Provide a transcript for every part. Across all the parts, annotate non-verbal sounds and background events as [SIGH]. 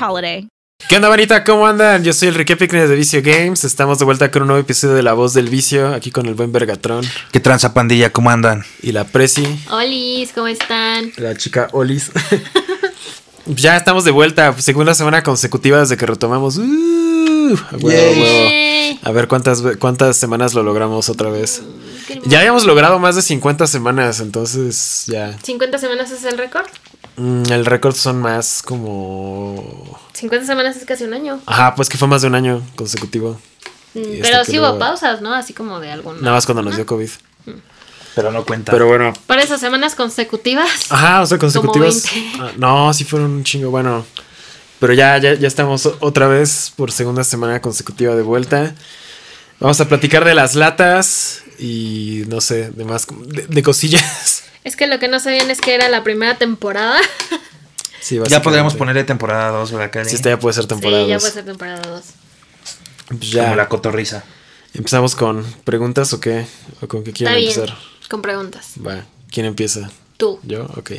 holiday. ¿Qué onda, Vanita? ¿Cómo andan? Yo soy Enrique Picnes de Vicio Games. Estamos de vuelta con un nuevo episodio de La Voz del Vicio, aquí con el buen Vergatrón ¿Qué tranza pandilla? ¿Cómo andan? y la Prezi, Olis, ¿cómo están? la chica Olis. [LAUGHS] ya estamos de vuelta, segunda semana consecutiva desde que retomamos. Uh, a huevo, a huevo. Yay. A ver cuántas, cuántas semanas lo logramos otra vez. Qué Ya habíamos logrado más de 50 semanas, entonces ya. ¿50 semanas es el récord? Mm, el récord son más como. 50 semanas es casi un año. Ajá, pues que fue más de un año consecutivo. Mm, Y Pero sí hubo pausas, ¿no? Así como de algún. Nada más cuando nos dio COVID. Pero no cuenta. Pero bueno, Para esas semanas consecutivas. Ajá, o sea, consecutivos. 20. Ah, no, sí fueron un chingo. Bueno, pero ya, ya, ya estamos otra vez por segunda semana consecutiva de vuelta. Vamos a platicar de las latas y no sé, de más, de, de cosillas. [LAUGHS] Es que lo que no sabían es que era la primera temporada. Sí, ya podríamos ponerle temporada 2, ¿verdad, Cari? Sí, esta ya puede ser temporada. sí, ya dos. puede ser temporada 2. Pues ya. Como la cotorriza. ¿Empezamos con preguntas o qué? ¿O con qué Está quieren bien. empezar? Con preguntas. Va, ¿quién empieza? Tú. ¿Yo? Ok.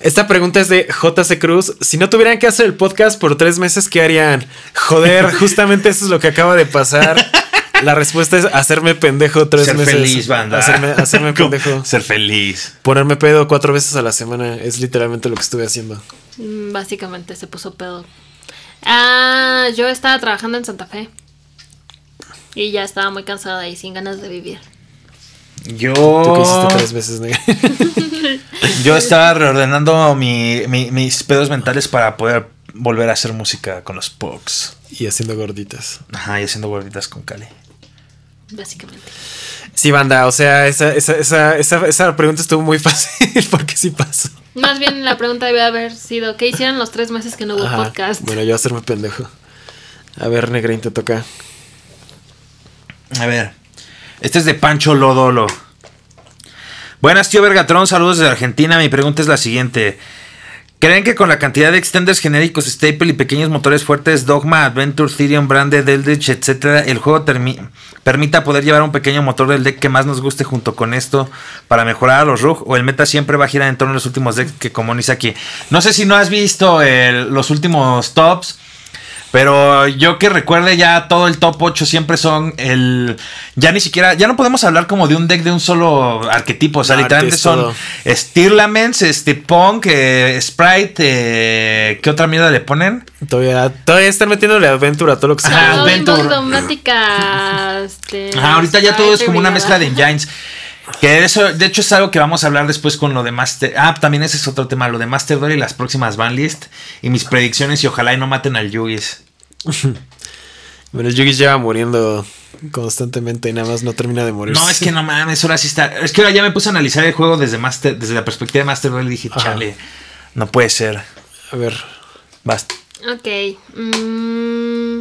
Esta pregunta es de JC Cruz. Si no tuvieran que hacer el podcast por tres meses, ¿qué harían? Joder, justamente eso es lo que acaba de pasar. [LAUGHS] La respuesta es hacerme pendejo tres Ser meses. feliz, banda. Hacerme, hacerme [LAUGHS] pendejo. Ser feliz. Ponerme pedo cuatro veces a la semana. Es literalmente lo que estuve haciendo. Mm, Básicamente se puso pedo. Ah, yo estaba trabajando en Santa Fe. Y ya estaba muy cansada y sin ganas de vivir. Yo. ¿Tú qué hiciste tres veces, nega? [LAUGHS] Yo estaba reordenando mi- mi- mis pedos mentales para poder volver a hacer música con los Pogs. y haciendo gorditas. Ajá, y haciendo gorditas con Cali. Básicamente. Sí, banda. O sea, esa, esa, esa, esa, esa pregunta estuvo muy [LAUGHS] fácil porque sí pasó. Más bien la pregunta debe haber sido: ¿qué hicieron los tres meses que no hubo Ajá. podcast? Bueno, yo hacerme pendejo. A ver, Negrín, te toca. A ver. Este es de Pancho Lodolo. Buenas, tío Vergatrón. Saludos desde Argentina. Mi pregunta es la siguiente. ¿Creen que con la cantidad de extenders genéricos, staple y pequeños motores fuertes, Dogma, Adventure, Therion, Branded, Eldritch, etcétera, el juego permita poder llevar un pequeño motor del deck que más nos guste junto con esto para mejorar a los RUG? ¿O el meta siempre va a girar en torno a los últimos decks que como dice aquí? No sé si no has visto los últimos tops. Pero yo que recuerde ya todo el top 8 siempre son el... Ya ni siquiera... Ya no podemos hablar como de un deck de un solo arquetipo. O sea, No, literalmente son. Stirlaments, este Punk, eh, Sprite, eh, ¿qué otra mierda le ponen? Todavía, todavía están metiéndole aventura a todo lo que se Ajá, Ah. Automática. Este, Ajá, ahorita ya todo es como una mezcla de engines. Que eso, de hecho, es algo que vamos a hablar después con lo de Master. Ah, también ese es otro tema, lo de Master Duel y las próximas banlist. Y mis predicciones y ojalá y no maten al Yugis. [LAUGHS] Bueno, el Yugi lleva muriendo constantemente y nada más no termina de morir. No, es que no mames, ahora sí está. Es que ahora ya me puse a analizar el juego desde Master, desde la perspectiva de Master Duel y dije, Ajá. chale, no puede ser. A ver, Basta. Ok. mm,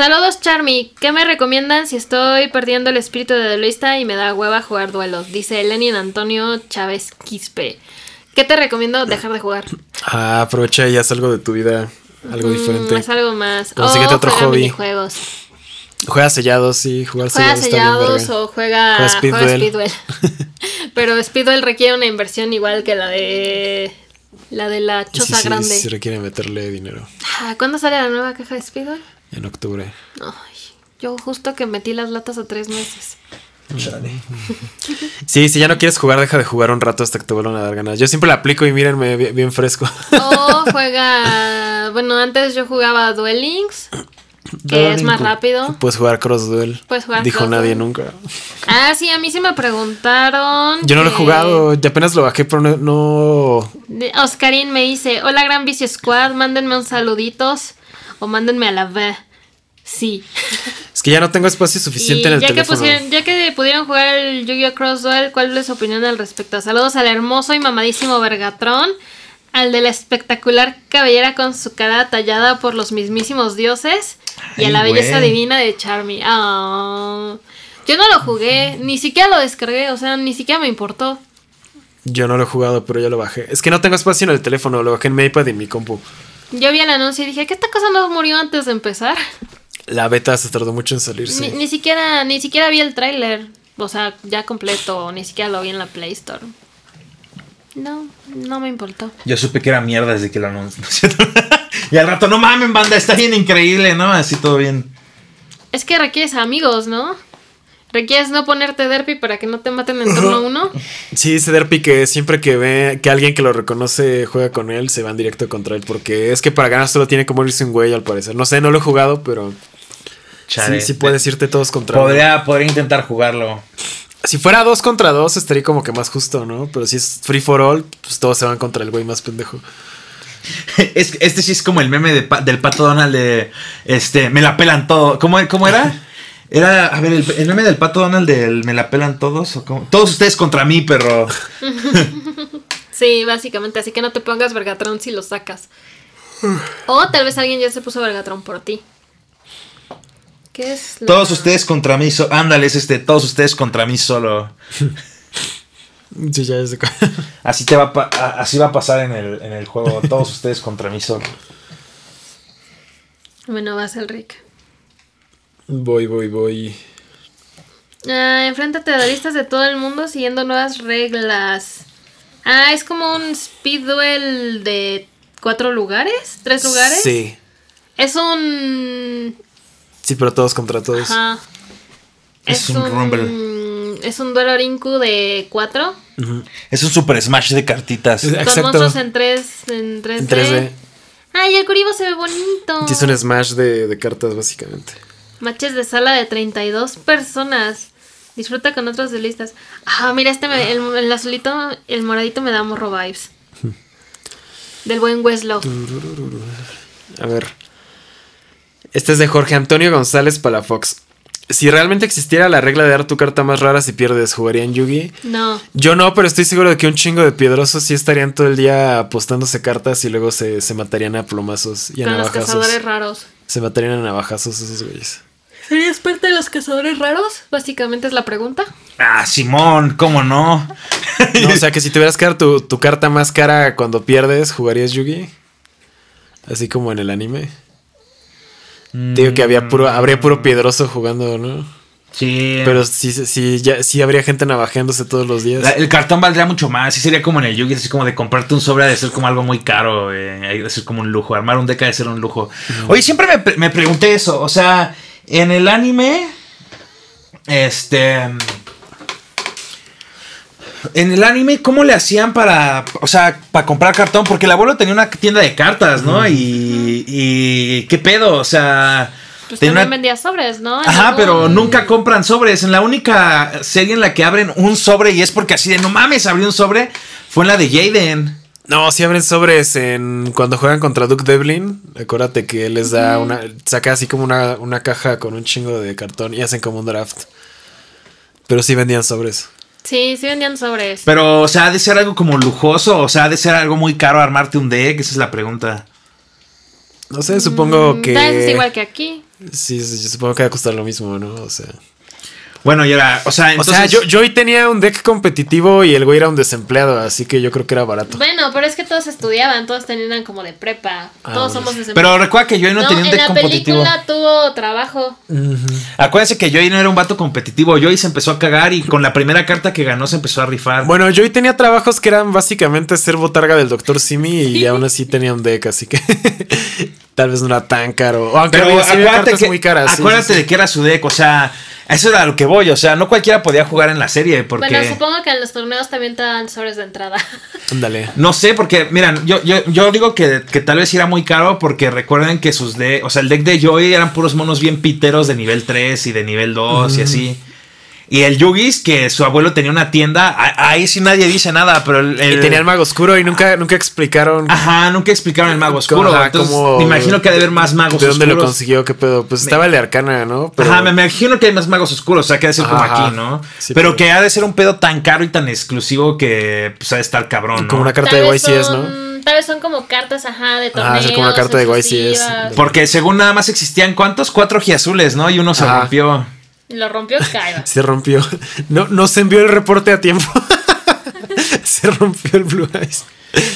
Saludos, Charmy. ¿Qué me recomiendan si estoy perdiendo el espíritu de duelista y me da hueva jugar duelos? Dice Lenin Antonio Chávez Quispe. ¿Qué te recomiendo dejar de jugar? ah, aprovecha y haz algo de tu vida, algo Mm, diferente. es algo más. Consíguete otro juega hobby. Juega sellados, sí, jugar Juega sellados o juega, Juega Speedduel. Speedduel. [LAUGHS] Pero Speedduel requiere una inversión igual que la de la de la Sí, choza sí, grande. sí requiere meterle dinero Ah, ¿Cuándo sale la nueva caja de Speedduel? En octubre. Ay, yo justo que metí las latas a tres meses. Chale. [LAUGHS] Sí, si ya no quieres jugar, deja de jugar un rato hasta que te vuelvan a dar ganas. Yo siempre la aplico y mírenme bien, bien fresco. O [LAUGHS] juega. Bueno, antes yo jugaba Duel Links, que es más rápido. Puedes jugar Cross Duel. Puedes jugar Dijo Cross nadie Duel. nunca. Ah, sí, a mí sí me preguntaron. Yo no lo he jugado, ya apenas lo bajé, pero no. Oscarín me dice: Hola, Gran Vicio Squad, mándenme un saluditos o mándenme a la V. Sí. Es que ya no tengo espacio Y suficiente en el ya que, teléfono. pusieron, ya que pudieron jugar el Yu-Gi-Oh! Cross Duel, ¿cuál es su opinión al respecto? Saludos al hermoso y mamadísimo Vergatron, al de la espectacular cabellera con su cara tallada por los mismísimos dioses y a la belleza divina de Charmy. Ah. Yo no lo jugué, ni siquiera lo descargué, o sea, ni siquiera me importó. Yo no lo he jugado, pero ya lo bajé. Es que no tengo espacio en el teléfono, lo bajé en mi iPad y en mi compu. Yo vi el anuncio y dije, ¿qué esta cosa no murió antes de empezar? La beta se tardó mucho en salir, sí. Ni, ni siquiera, ni siquiera vi el tráiler, o sea, ya completo, ni siquiera lo vi en la Play Store. No, no me importó. Yo supe que era mierda desde que lo anunció. [LAUGHS] y al rato, no mamen, banda, está bien increíble, ¿no? Así todo bien. Es que requieres amigos, ¿no? Requieres no ponerte derpy para que no te maten en turno uno. Sí, dice Derpy que siempre que ve que alguien que lo reconoce juega con él, se van directo contra él. Porque es que para ganar solo tiene que morirse un güey, al parecer. No sé, no lo he jugado, pero Chale. sí, sí puedes irte todos contra. Podría, podría intentar jugarlo. Si fuera dos contra dos, estaría como que más justo, ¿no? Pero si es free for all, pues todos se van contra el güey más pendejo. [LAUGHS] Es, este sí es como el meme de pa- del pato Donald de este, me la pelan todo. ¿Cómo, cómo era? [LAUGHS] Era, a ver, el, el meme del pato Donald del me la pelan todos. ¿o cómo? Todos ustedes contra mí, perro. [LAUGHS] Sí, básicamente, así que no te pongas Vergatron si lo sacas. O tal vez alguien ya se puso Vergatron por ti. ¿Qué es? la- Todos ustedes contra mí. So Ándale, es este, todos ustedes contra mí solo. [LAUGHS] Sí, ya es de... [LAUGHS] Así te va así va a pasar en el, en el juego. Todos ustedes contra mí solo. Bueno, vas el Rick. Voy, voy, voy. Ah, enfréntate a duelistas de todo el mundo siguiendo nuevas reglas. Ah, es como un speed duel de cuatro lugares, tres lugares. Sí. Es un Sí, pero todos contra todos. Ajá. Es un rumble. Es un duelo Rinku de 4. Es un super smash de cartitas. Es- Con Exacto. monstruos en 3 en 3D. En 3D. Ay, el Kuribo se ve bonito. Sí, es un smash de, de cartas, básicamente. Matches de sala de 32 personas. Disfruta con otros duelistas. Ah, mira, este me- el, el azulito, el moradito me da morro vibes. Del buen Weslow. A ver. Este es de Jorge Antonio González Palafox. Si realmente existiera la regla de dar tu carta más rara si pierdes, ¿jugaría en Yugi? No. Yo no, pero estoy seguro de que un chingo de piedrosos sí estarían todo el día apostándose cartas y luego se, se matarían a plomazos y a Con los navajazos. cazadores raros. Se matarían a navajazos esos güeyes. ¿Serías parte de los cazadores raros? Básicamente es la pregunta. Ah, Simón, ¿cómo no? No, o [LAUGHS] sea que si tuvieras que dar tu, tu carta más cara cuando pierdes, ¿jugarías Yugi? Así como en el anime. Te digo que había puro, habría puro piedroso jugando, ¿no? Sí. Pero sí, sí, ya, sí habría gente navajeándose todos los días. La- el cartón valdría mucho más. Sí sería como en el Yugi, así como de comprarte un sobre de ser como algo muy caro. Eh, de ser como un lujo. Armar un deck ha de ser un lujo. Oye, siempre me, me pregunté eso. O sea, en el anime. Este. En el anime, ¿cómo le hacían para, o sea, para comprar cartón? Porque el abuelo tenía una tienda de cartas, ¿no? Y, y ¿qué pedo? O sea, Pues también una- vendía sobres, ¿no? En Ajá, algún- pero nunca compran sobres. En la única serie en la que abren un sobre y es porque así de no mames, abrí un sobre, fue en la de Jaden. No, si abren sobres en cuando juegan contra Duke Devlin. Acuérdate que él les da una. Saca así como una, una caja con un chingo de cartón y hacen como un draft. Pero sí vendían sobres. Sí, sí vendían sobres. Pero, o sea, ha de ser algo como lujoso, o sea, ha de ser algo muy caro armarte un deck, esa es la pregunta. No sé, supongo que. Tal vez es igual que aquí. Sí, sí, yo supongo que va a costar lo mismo, ¿no? O sea. Bueno, y ahora, o sea, entonces... o sea, yo, yo hoy tenía un deck competitivo y el güey era un desempleado, así que yo creo que era barato. Bueno, pero es que todos estudiaban, todos tenían como de prepa. Ah, todos somos de Pero recuerda que yo no, no, tenía un en deck la competitivo. película tuvo trabajo. Acuérdense que Joey no era un vato competitivo. Joey se empezó a cagar y con la primera carta que ganó se empezó a rifar. Bueno, yo hoy tenía trabajos que eran básicamente ser botarga del Dr. Simi y [LAUGHS] aún así tenía un deck, así que [LAUGHS] tal vez no era tan caro. O Aunque Pero había- acuérdate, cartas que, muy caras. sí, acuérdate sí, sí. de que era su deck, o sea, Eso era a lo que voy, o sea, no cualquiera podía jugar en la serie porque... Bueno, supongo que en los torneos también te dan sobres de entrada. [LAUGHS] Ándale. No sé, porque, miran, yo, yo, yo digo que, que tal vez era muy caro porque recuerden que sus de, o sea, el deck de Joy eran puros monos bien piteros de nivel 3 y de nivel 2 y así. Y el Yugis, que su abuelo tenía una tienda, ahí sí nadie dice nada, pero el... Y tenía el mago oscuro y nunca, nunca explicaron Ajá, nunca explicaron el mago oscuro. Ajá, entonces, cómo- me imagino que ha de haber más magos de dónde lo oscuros. consiguió, qué pedo. Pues estaba el de Arcana, ¿no? Pero Ajá, me imagino que hay más magos oscuros, o sea, que ha de ser como Ajá. aquí, ¿no? Sí, pero pero- que ha de ser un pedo tan caro y tan exclusivo que pues ha de estar cabrón, ¿no? como una carta de YCS, son- ¿no? Tal vez son como cartas, ajá, de torneos. es como una carta de YCS. Porque según nada más existían, ¿cuántos? Cuatro azules, ¿no? Y uno se Ajá. rompió. Lo rompió [LAUGHS] Kaiba. Se rompió. No, no se envió el reporte a tiempo. [LAUGHS] se rompió el Blue Eyes.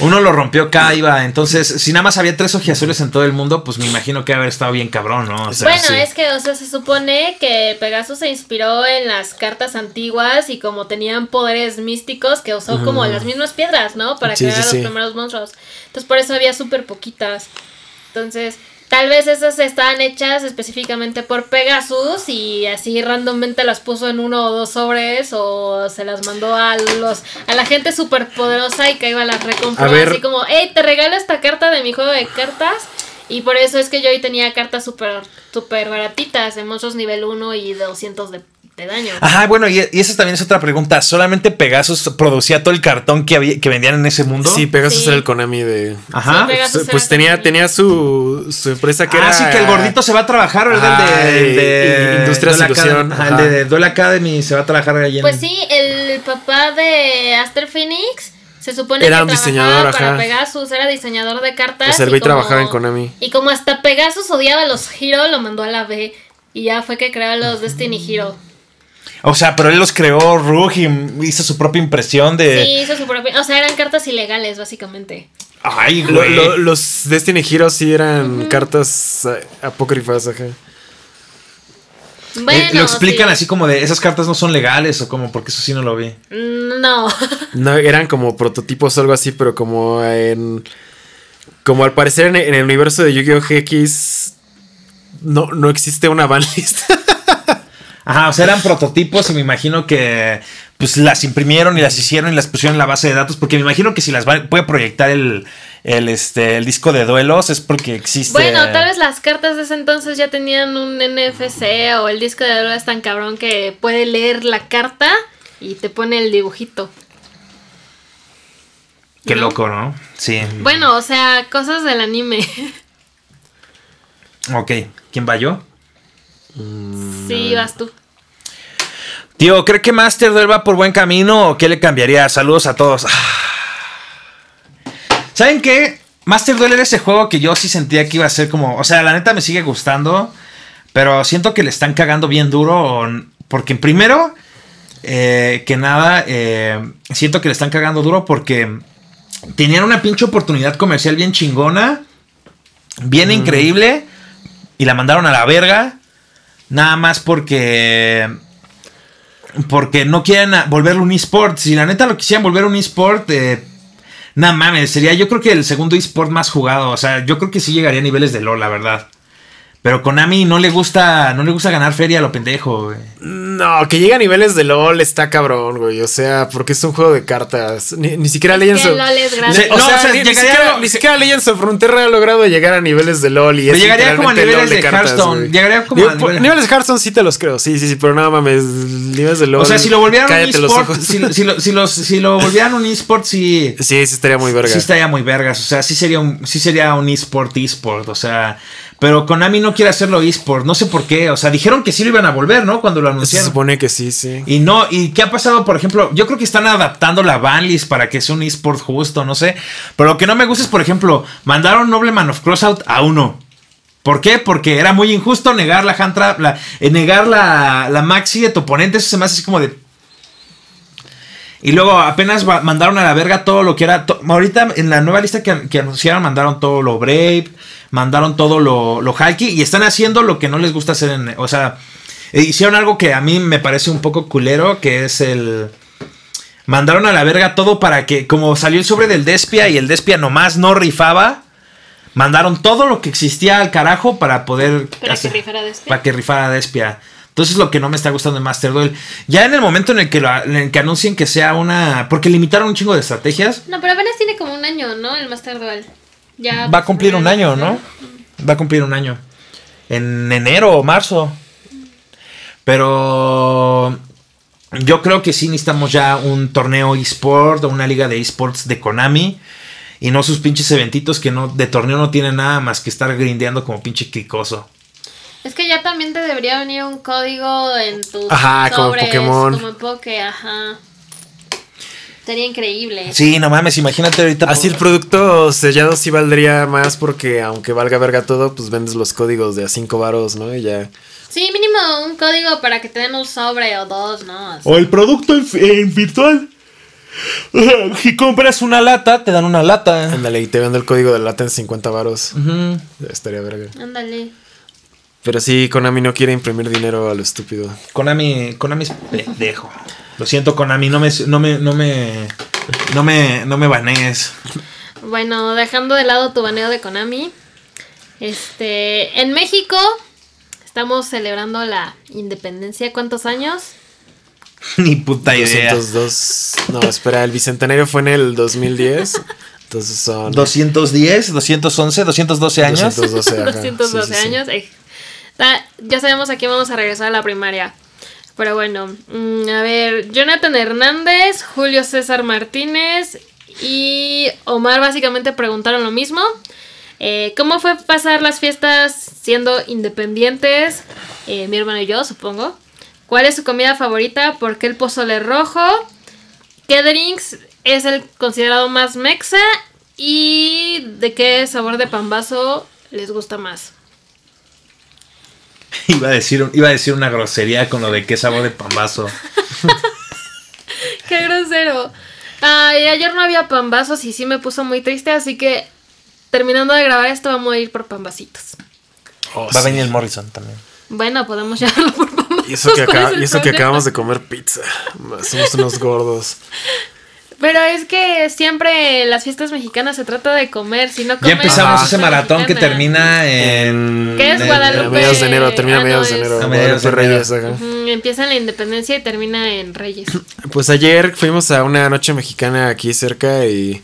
Uno lo rompió Kaiba. Entonces, si nada más había tres azules en todo el mundo, pues me imagino que haber estado bien cabrón, ¿no? O sea, Bueno, sí. es que, o sea, se supone que Pegasus se inspiró en las cartas antiguas y como tenían poderes místicos que usó como las mismas piedras, ¿no? Para Sí, crear sí, los sí. primeros monstruos. Entonces, por eso había súper poquitas. Entonces, tal vez esas estaban hechas específicamente por Pegasus y así randommente las puso en uno o dos sobres o se las mandó a los a la gente súper poderosa y que iba las A ver. así como, hey, te regalo esta carta de mi juego de cartas. Y por eso es que yo hoy tenía cartas súper super baratitas de monstruos nivel 1 y de 200 de, de daño. Ajá, bueno, y, y esa también es otra pregunta. ¿Solamente Pegasus producía todo el cartón que, había, que vendían en ese mundo? Sí, Pegasus Sí. era el Konami de. Ajá. Sí, Pues, pues tenía, tenía su, su empresa que ah, era. sí, que el gordito se va a trabajar, ¿verdad? De, el de Ilusión, Academy. Ajá, el de Duel Academy se va a trabajar en... Pues sí, el papá de Aster Phoenix se supone Era que un diseñador, para ajá. Pegasus, era diseñador de cartas. Sea, el y trabajaba en Konami. Y como hasta Pegasus odiaba a los Hero, lo mandó a la B. Y ya fue que creó los Destiny Hero. O sea, pero él los creó Rug y hizo su propia impresión de... Sí, hizo su propia. O sea, eran cartas ilegales, básicamente. Ay, güey. lo- los Destiny Heroes sí eran cartas eh, apócrifas, ajá. Bueno, Eh, lo explican sí. así como de esas cartas no son legales o como porque eso sí no lo vi. No. [LAUGHS] No, eran como prototipos o algo así, pero como en. Como al parecer en, en el universo de Yu-Gi-Oh! GX no, no existe una banlist. [LAUGHS] Ajá, o sea, eran prototipos y me imagino que pues las imprimieron y las hicieron y las pusieron en la base de datos porque me imagino que si las va- puede proyectar el, el, este, el disco de duelos es porque existe... Bueno, tal vez las cartas de ese entonces ya tenían un NFC o el disco de es tan cabrón que puede leer la carta y te pone el dibujito. Qué ¿no? loco, ¿no? Sí. Bueno, o sea, cosas del anime. [LAUGHS] Ok, ¿quién va yo? Sí, vas tú. Tío, ¿cree que Master Duel va por buen camino o qué le cambiaría? Saludos a todos. ¿Saben qué? Master Duel era ese juego que yo sí sentía que iba a ser como. O sea, la neta me sigue gustando. Pero siento que le están cagando bien duro. Porque primero, eh, que nada, eh, siento que le están cagando duro porque tenían una pinche oportunidad comercial bien chingona. Bien increíble. Y la mandaron a la verga. Nada más porque. Porque no quieren volverlo un eSport. Si la neta lo quisieran volver un eSport. Eh, nada mames. Sería yo creo que el segundo eSport más jugado. O sea, yo creo que sí llegaría a niveles de LOL, la verdad. Pero Konami no le gusta. No le gusta ganar feria a lo pendejo, güey. no, que llegue a niveles de LOL está cabrón, güey. O sea, porque es un juego de cartas. Ni, ni siquiera Legends Que of. LOL es grande. Sí, O No, sea, o sea, ni, siquiera, a- ni siquiera Legends of Frontera ha logrado llegar a niveles de LOL. Y es llegaría como a niveles de Hearthstone. güey. Llegaría como Digo, a niveles- niveles de Hearthstone sí te los creo. Sí, sí, sí, pero nada mames. Niveles de LOL. O sea, si lo volvieran un eSport. Si, lo- si lo, si, los- si lo volvieran un eSport, sí. Sí, sí estaría muy verga. Sí estaría muy vergas, o sea, sí sería un, sí sería un eSport, eSport, o sea, pero Konami no quiere hacerlo eSport, no sé por qué, o sea, dijeron que sí lo iban a volver, ¿no? Cuando lo Se anunciaron. supone que sí, sí. Y no, ¿y qué ha pasado, por ejemplo? Yo creo que están adaptando la banlist para que sea un eSport justo, no sé, pero lo que no me gusta es, por ejemplo, mandaron Nobleman of Crossout a uno. ¿Por qué? Porque era muy injusto negar la hand trap, la, eh, negar la, la maxi de tu oponente, eso se me hace así como de... Y luego apenas mandaron a la verga todo lo que era. ahorita en la nueva lista que, que anunciaron, mandaron todo lo Brave, mandaron todo lo, lo Hulky y están haciendo lo que no les gusta hacer en. O sea, eh, hicieron algo que a mí me parece un poco culero, que es el. Mandaron a la verga todo para que, como salió el sobre del Despia y el Despia nomás no rifaba, mandaron todo lo que existía al carajo para poder. Para que rifara Despia. Para que rifara Despia. Entonces lo que no me está gustando de Master Duel. Ya en el momento en el que, lo- en el que anuncien que sea una... Porque limitaron un chingo de estrategias. No, pero apenas tiene como un año, ¿no? El Master Duel. Ya Va a cumplir un año, ¿no? Va a cumplir un año. En enero o marzo. Pero yo creo que sí necesitamos ya un torneo eSport o una liga de eSports de Konami. Y no sus pinches eventitos que no de torneo no tienen nada más que estar grindeando como pinche cricoso. Es que ya también te debería venir un código en tus Ajá, como sobres, Pokémon. Como en Poké, ajá. Sería increíble. Sí, no mames, imagínate ahorita. Así el producto sellado sí valdría más porque aunque valga verga todo, pues vendes los códigos de a 5 varos, ¿no? Y ya. Sí, mínimo un código para que te den un sobre o dos, ¿no? O el producto en, en virtual. [LAUGHS] Si compras una lata, te dan una lata. Ándale, y te vendo el código de lata en 50 varos. Ujú. Estaría verga. Ándale. Pero sí, Konami no quiere imprimir dinero a lo estúpido. Konami, Konami es pendejo. Lo siento, Konami, no me, no me, no me, no me, no me banees. Bueno, dejando de lado tu baneo de Konami. Este, en México estamos celebrando la independencia. ¿Cuántos años? [LAUGHS] Ni puta idea. 202. No, espera, el bicentenario fue en el 2010. Entonces son. 210, 211, 212 años. 212, ajá. [LAUGHS] 212 Sí, sí, sí. años. eh. Ta- ya sabemos a quién vamos a regresar a la primaria. Pero bueno, mm, a ver, Jonathan Hernández, Julio César Martínez y Omar básicamente preguntaron lo mismo. Eh, ¿Cómo fue pasar las fiestas siendo independientes? Eh, mi hermano y yo, supongo. ¿Cuál es su comida favorita? ¿Por qué el pozole rojo? ¿Qué drinks es el considerado más mexa? ¿Y de qué sabor de pambazo les gusta más? [LAUGHS] Iba a decir, iba a decir una grosería con lo de qué sabor de pambazo. [LAUGHS] ¡Qué grosero! Ay, ayer no había pambazos y sí me puso muy triste, así que terminando de grabar esto vamos a ir por pambacitos. Oh, Va a sí. venir el Morrison también. Bueno, podemos llevarlo por pambazos. Y eso que, ¿cuál acaba- es el y eso que problema? acabamos de comer pizza. Somos unos gordos. [LAUGHS] Pero es que siempre en las fiestas mexicanas se trata de comer, si no Ya comes, empezamos fiesta ese maratón que termina en. ¿Qué es Guadalupe? A mediados de enero, termina a Ah, no, mediados de enero. A mediados de. Reyes, empieza en la independencia y termina en Reyes. Pues ayer fuimos a una noche mexicana aquí cerca y.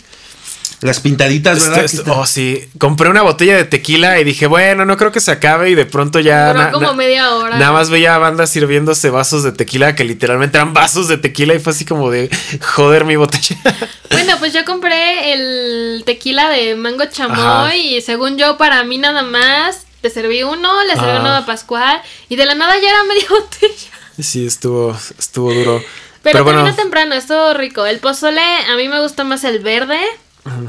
Las pintaditas, ¿verdad? Esto- esto- oh, sí. Compré una botella de tequila y dije, bueno, no creo que se acabe. Y de pronto ya. Duró na- como na- media hora. Nada más veía a bandas sirviéndose vasos de tequila que literalmente eran vasos de tequila y fue así como de joder mi botella. [LAUGHS] Bueno, pues yo compré el tequila de mango chamoy Ajá. y según yo para mí nada más te serví uno, le serví Ah. uno a Pascual y de la nada ya era media [LAUGHS] botella. sí, estuvo, estuvo duro. Pero, Pero, bueno, terminó temprano, estuvo rico. El pozole a mí me gusta más el verde.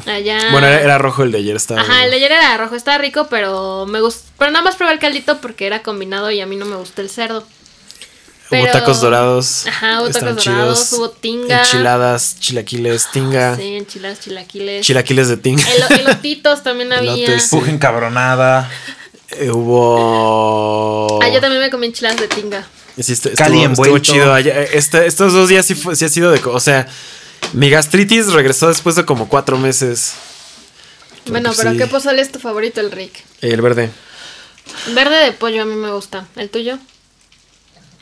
Allá. bueno, era, era rojo el de ayer, estaba. Ajá, el de ayer era rojo, estaba rico, pero me gustó. Pero nada más probé el caldito porque era combinado y a mí no me gusta el cerdo. Hubo pero- tacos dorados. Ajá, hubo tacos dorados, hubo tinga. Enchiladas, chilaquiles, tinga. Sí, enchiladas, chilaquiles. Chilaquiles de tinga. Elo- elotitos también [LAUGHS] había. Elotes, sí. Encabronada. Eh, hubo. Ah, yo también me comí enchiladas de tinga. Sí, estuvo, estuvo chido. Eh, este- estos dos días sí, fue- sí ha sido de. O sea, mi gastritis regresó después de como cuatro meses. Bueno, pues pero sí. ¿qué pozole es tu favorito, el Rick? El verde. Verde de pollo a mí me gusta. ¿El tuyo?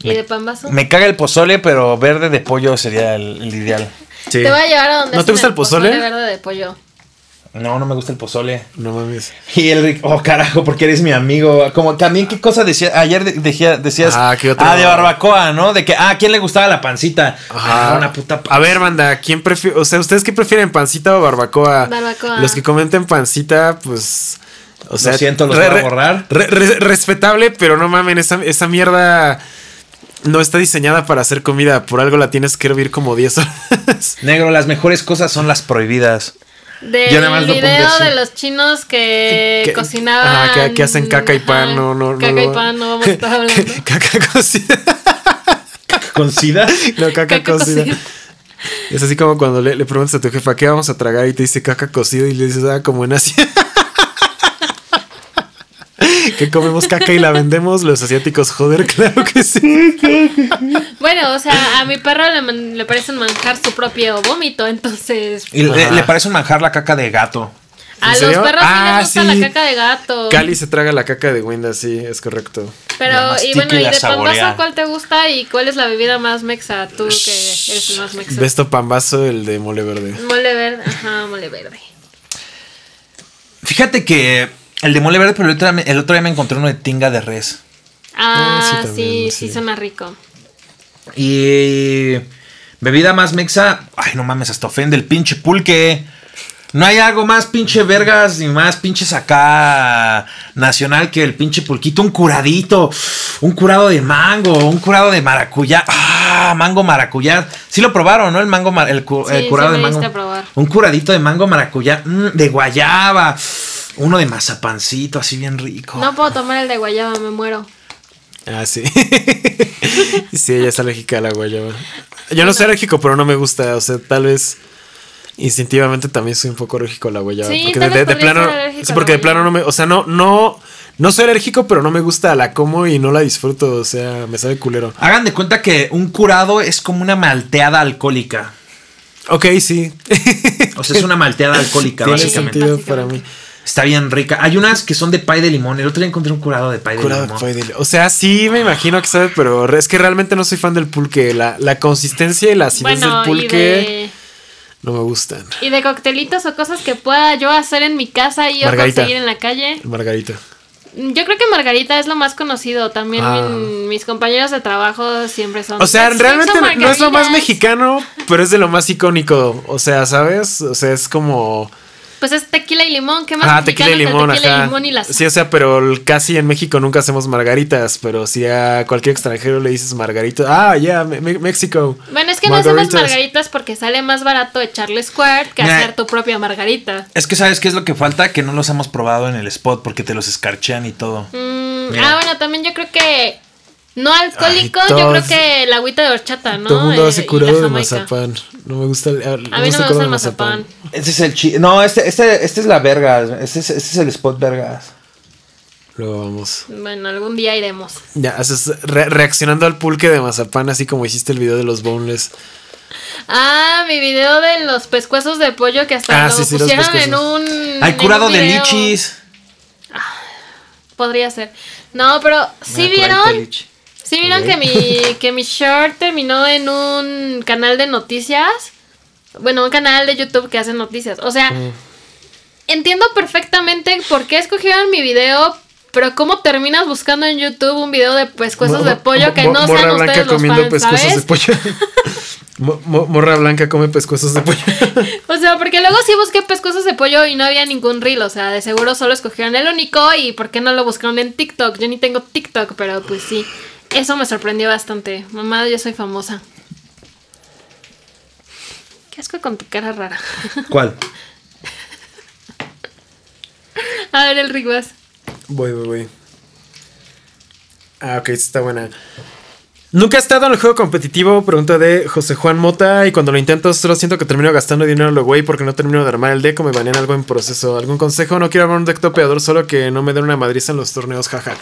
¿Y de pambazo? Me caga el pozole, pero verde de pollo sería el, el ideal. Sí. Te voy a llevar a donde ¿No te gusta el pozole? verde de pollo. No, no me gusta el pozole. No mames. Y el Rick, oh carajo, porque eres mi amigo. Como también, ¿qué cosa decía? Ayer de- decía, decías. Ah, ¿qué otro? Ah, de barbacoa, ¿no? De que, ah, ¿a quién le gustaba la pancita? Ajá. Ah, una puta A ver, banda, ¿quién prefiere? O sea, ¿ustedes qué prefieren, pancita o barbacoa? Barbacoa. Los que comenten pancita, pues. O sea, siento, los voy a borrar. re- re- respetable, pero no mamen, esa, esa mierda no está diseñada para hacer comida. Por algo la tienes que hervir como 10 horas. Negro, las mejores cosas son las prohibidas. Del Yo nada más lo video de los chinos que, Que- cocinaban. ajá, que, que hacen caca y pan, Ajá, no, no, no. Caca no. y pan, no vamos a estar [LAUGHS] hablando. caca cocida. ¿Con sida? No, caca, Caca cocida. cocida. Es así como cuando le, le preguntas a tu jefa, ¿qué vamos a tragar? Y te dice caca cocida y le dices, ah, como en Asia. Que comemos caca y la vendemos los asiáticos, joder, claro que sí. Bueno, o sea, a mi perro le, le parece manjar su propio vómito, entonces. Y le, le parece un manjar la caca de gato. A serio? los perros Ah, sí les gusta sí. la caca de gato. Cali se traga la caca de Winda, sí, es correcto. Pero, y bueno, y y de pambazo, ¿cuál te gusta y cuál es la bebida más mexa? Tú que eres el más mexa. Besto pambazo, el de mole verde. Mole verde, ajá, mole verde. Fíjate que el de mole verde, pero el otro, día me- el otro día me encontré uno de tinga de res. Ah, Ah, sí, sí, también, sí, sí. suena rico. Y bebida más mexa. Ay, no mames, hasta ofende el pinche pulque. No hay algo más pinche vergas ni más pinches acá nacional que el pinche pulquito. Un curadito, un curado de mango, un curado de maracuyá. Ah, mango maracuyá. Sí lo probaron, ¿no? El mango, el, cu- Sí, el curado sí de me mango. probar. Un curadito de mango maracuyá, mm, de guayaba. Uno de mazapancito, así bien rico. No puedo tomar el de guayaba, me muero. Ah, sí. [LAUGHS] sí, ella es alérgica a la guayaba. Yo no soy alérgico, pero no me gusta. O sea, tal vez instintivamente también soy un poco alérgico a la guayaba. Sí, porque tal de, vez de podrías plano. sí, porque de plano no me. O sea, no, no. No soy alérgico, pero no me gusta. La como y no la disfruto. O sea, me sabe culero. Hagan de cuenta que un curado es como una malteada alcohólica. Ok, sí. O sea, es una malteada alcohólica, [LAUGHS] Tiene básicamente. sentido para mí. Está bien rica. Hay unas que son de pay de limón. El otro día encontré un curado de pay de Curado de limón. pay de- O sea, sí me imagino que sabe, pero es que realmente no soy fan del pulque. La, la consistencia y la acidez Bueno, del pulque de, no me gustan. y de coctelitos o cosas que pueda yo hacer en mi casa y yo Margarita. conseguir en la calle. Margarita. Yo creo que Margarita es lo más conocido. También Ah. mis compañeros de trabajo siempre son. O sea, "Let's realmente no es lo más margaritas". mexicano, pero es de lo más icónico. O sea, ¿sabes? O sea, es como. Pues es tequila y limón. ¿Qué más Ah, tequila y limón, tequila y limón y las Sí, o sea, pero casi en México nunca hacemos margaritas. Pero si a cualquier extranjero le dices margarita, ah, ya, México. Bueno, es que no hacemos Margaritas. margaritas porque sale más barato echarle squirt que hacer tu propia margarita. Es que sabes qué es lo que falta, que no los hemos probado en el spot porque te los escarchean y todo. Mm, ah, bueno, también yo creo que no alcohólico, Ay, yo creo que el agüita de horchata, ¿no? Todo el mundo Eh, hace y curado de mazapán. No me gusta el. A mí no me el gusta curado el de mazapán. Este es el chi. No, este, este, este es la vergas. Este es, este es el spot vergas. Luego vamos. Bueno, algún día iremos. Ya, haces re- reaccionando al pulque de mazapán, así como hiciste el video de los boneless. Ah, mi video de los pescuezos de pollo que hasta Ah, lo sí, sí, los pusieron en pescuezos. un. Hay curado un de lichis. Podría ser. No, pero ¿sí vieron? ¿Sí vieron que mi [LAUGHS] que mi short terminó en un canal de noticias? Bueno, un canal de YouTube que hace noticias. O sea, entiendo perfectamente por qué escogieron mi video, pero cómo terminas buscando en YouTube un video de pescuezos de pollo que no sean ustedes los comiendo fans, ¿sabes? de pollo. [LAUGHS] Mo- mo- morra blanca come pescuezos de pollo. O sea, porque luego sí busqué pescuezos de pollo y no había ningún reel. O sea, de seguro solo escogieron el único y ¿por qué no lo buscaron en TikTok? Yo ni tengo TikTok, pero pues sí. Eso me sorprendió bastante. Mamá, yo soy famosa. Qué asco con tu cara rara. [LAUGHS] ¿Cuál? A ver, el Riguas. Voy, voy, voy. Ah, ok, esta está buena. Nunca he estado en el juego competitivo, pregunta de José Juan Mota. Y cuando lo intento, solo siento que termino gastando dinero en lo güey porque no termino de armar el deck o me banean algo en proceso. ¿Algún consejo? No quiero armar un deck topeador, solo que no me den una madriza en los torneos, jaja.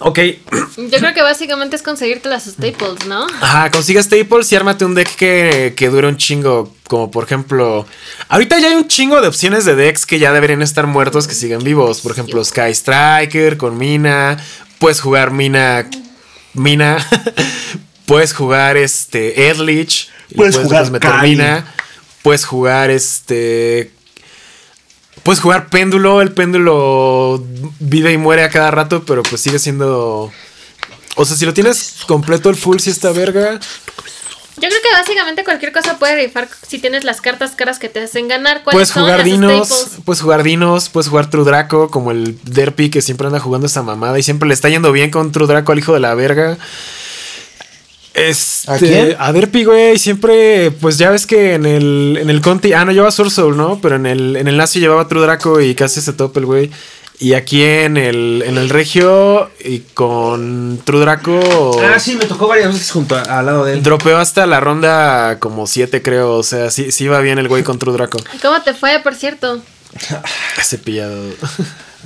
Ok, [CLEARS THROAT] Yo creo que básicamente es conseguirte las staples, ¿no? Ajá, consiga staples y ármate un deck que, que dure un chingo. Como por ejemplo. Ahorita ya hay un chingo de opciones de decks que ya deberían estar muertos que siguen vivos. Por ejemplo, Sky Striker con Mina. Puedes jugar Mina. Mina. [LAUGHS] puedes jugar este. Earlich. y Puedes le jugar meter Kai. Mina. Puedes jugar este. Puedes jugar péndulo. El péndulo vive y muere a cada rato, pero pues sigue siendo. O sea, si lo tienes completo el full, si está verga. Yo creo que básicamente cualquier cosa puede rifar si tienes las cartas caras que te hacen ganar. ¿Cuáles Puedes son jugar las dinos, staples? puedes jugar dinos, puedes jugar True Draco, como el Derpy que siempre anda jugando esa mamada y siempre le está yendo bien con True Draco al hijo de la verga. Este, ¿A quién? A Derpy, güey, siempre, pues ya ves que en el, en el Conti, ah, no llevaba Soul, ¿no? Pero en el, en el Nazi llevaba True Draco y casi se topa el güey. Y aquí en el, en el Regio y con True Draco. Ah, sí, me tocó varias veces junto a- al lado de él. Dropeó hasta la ronda como 7, creo. O sea, sí, sí iba bien el güey con True Draco. ¿Cómo te fue, por cierto? [LAUGHS] Ese pillado.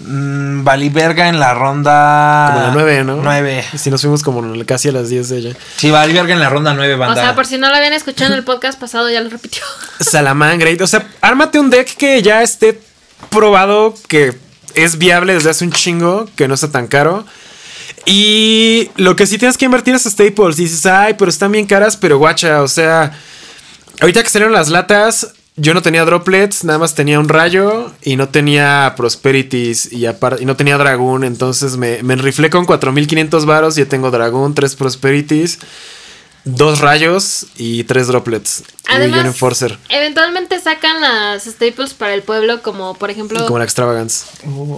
Mm, valí verga en la ronda. Como la 9, ¿no? 9. Si nos fuimos como casi a las 10 de ella. Sí, valí verga en la ronda 9, O banda. sea, por si no lo habían escuchado en el podcast pasado, ya lo repitió. Salamangre. O sea, ármate un deck que ya esté probado que es viable desde hace un chingo, que no está tan caro. Y lo que sí tienes que invertir es staples. Dices, ay, pero están bien caras, pero guacha, o sea, ahorita que salieron las latas, yo no tenía droplets, nada más tenía un rayo y no tenía prosperities y, y no tenía dragón. Entonces me, me enriflé con 4500 varos. Ya tengo dragón, tres prosperities, dos rayos y tres droplets. y un Además, enforcer, eventualmente sacan las staples para el pueblo, como por ejemplo como la extravagance.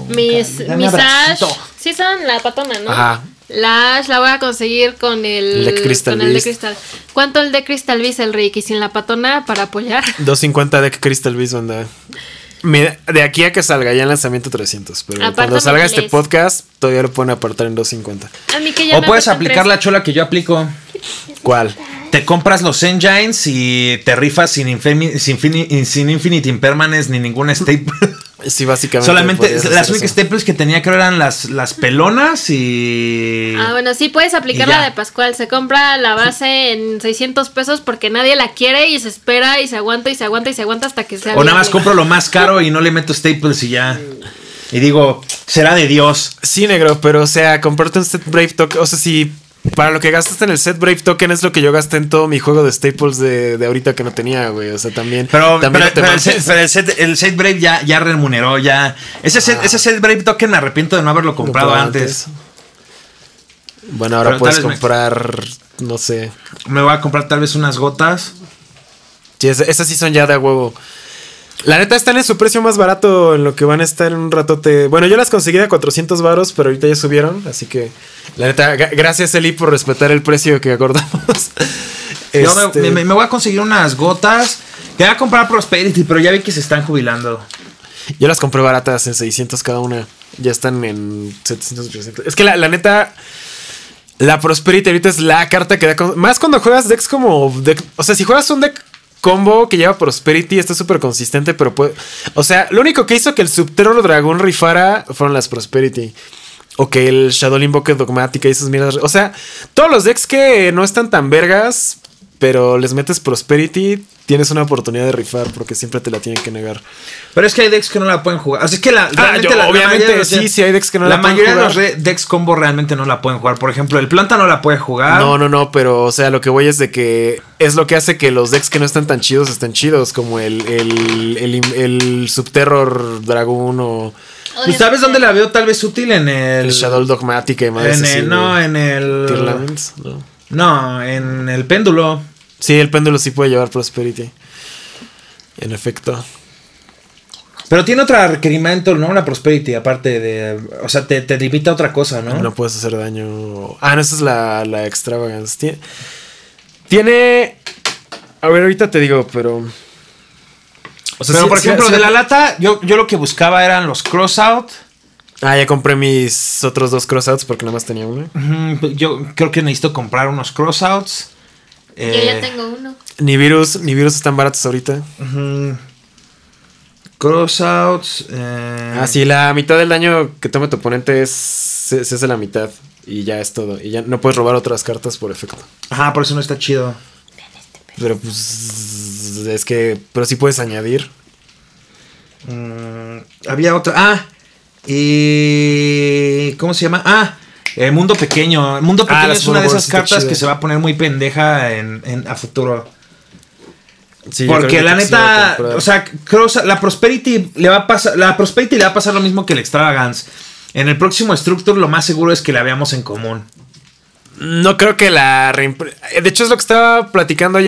mis, Dame mis Ash. Sí son la patona, ¿no? Ajá. La Ash la voy a conseguir con el, El de Crystal con el de Beast. cristal. ¿Cuánto el de Crystal Beast, el Rick? Y sin la patona para apoyar. [LAUGHS] 250 deck Crystal Beast, banda. Mira, de aquí a que salga ya en lanzamiento 300. Pero cuando salga este podcast, todavía lo pueden apartar en 250. A mí que ya O me puedes aplicar la chola que yo aplico. ¿Cuál? Te compras los engines y te rifas sin, infini- sin, fini- sin Infinite Impermanence ni ninguna staple. [LAUGHS] Sí, básicamente. Solamente las únicas staples que tenía creo eran las, las pelonas y... Ah, bueno, sí puedes aplicar la de Pascual. Se compra la base en 600 pesos porque nadie la quiere y se espera y se aguanta y se aguanta y se aguanta hasta que sea. o nada más compro lo más caro y no le meto staples y ya. Y digo, será de Dios. Sí, negro, pero o sea, comprarte un set Brave Token. O sea, si para lo que gastaste en el set Brave Token es lo que yo gasté en todo mi juego de staples de, de ahorita que no tenía, güey. O sea, también. Pero, también pero- no pero el, set, pero el set- el set Brave ya, ya remuneró, ya. Ese set, ese set Brave Token me arrepiento de no haberlo comprado antes. Bueno, ahora Pero puedes me- comprar. No sé. Me voy a comprar tal vez unas gotas. Sí, es- esas sí son ya de a huevo. La neta están en su precio más barato en lo que van a estar en un ratote. Bueno, yo las conseguí a 400 varos, pero ahorita ya subieron. Así que, la neta, gracias Eli por respetar el precio que acordamos. [LAUGHS] Yo me- Este, me, voy a conseguir unas gotas. Quería comprar Prosperity, pero ya vi que se están jubilando. Yo las compré baratas en 600 cada una. Ya están en 700, 800. Es que la, la neta, la Prosperity ahorita es la carta que da. con- Más cuando juegas decks como. deck- o sea, si juegas un deck combo que lleva Prosperity, está súper consistente, pero puede. O sea, lo único que hizo que el Subterror Dragón rifara fueron las Prosperity. O que el Shadow Invoke Dogmática y esas mierdas. O sea, todos los decks que no están tan vergas, pero les metes Prosperity, tienes una oportunidad de rifar porque siempre te la tienen que negar. Pero es que hay decks que no la pueden jugar. Así es que la, Ah, yo- la- la obviamente, los- sí, sí hay decks que no la la pueden mayoría de los jugar. re- decks combo realmente no la pueden jugar. Por ejemplo, el planta no la puede jugar. No, no, no, pero o sea, lo que voy es de que es lo que hace que los decks que no están tan chidos estén chidos, como el, el, el, el Subterror Dragón o ¿Tú sabes dónde la veo tal vez útil en el, el Shadow Dogmática y madres en el, no, en el Tear Laments, no. No, en el péndulo. Sí, el péndulo sí puede llevar Prosperity. En efecto. Pero tiene otro requerimiento, ¿no? La Prosperity, aparte de. O sea, te, te limita a otra cosa, ¿no? No puedes hacer daño. Ah, no, esa es la, la Extravagance. Tiene, tiene. A ver, ahorita te digo, pero. O sea, Pero por ejemplo, de la lata, yo, yo lo que buscaba eran los crossout. Ah, ya compré mis otros dos crossouts porque nada más tenía uno. Yo creo que necesito comprar unos crossouts. Yo Eh, ya tengo uno. Ni virus, ni virus están baratos ahorita. Crossouts. eh, Ah, sí, la mitad del daño que tome tu oponente es, se, se hace la mitad. Y ya es todo. Y ya no puedes robar otras cartas por efecto. Ajá, por eso no está chido. Pero pues. Es que. Pero sí puedes añadir. Mm, había otra. Ah, y. ¿Cómo se llama? Ah, eh, Mundo Pequeño. Mundo Ah, Pequeño las es una de esas cartas que se va a poner muy pendeja en, en- a futuro. Sí, Porque creo que la neta, o sea, Cross- la Prosperity le va a pasar, la Prosperity le va a pasar lo mismo que el Extravagance. En el próximo Structure lo más seguro es que la veamos en común. No creo que la. reimpre- De hecho, es lo que estaba platicando ayer.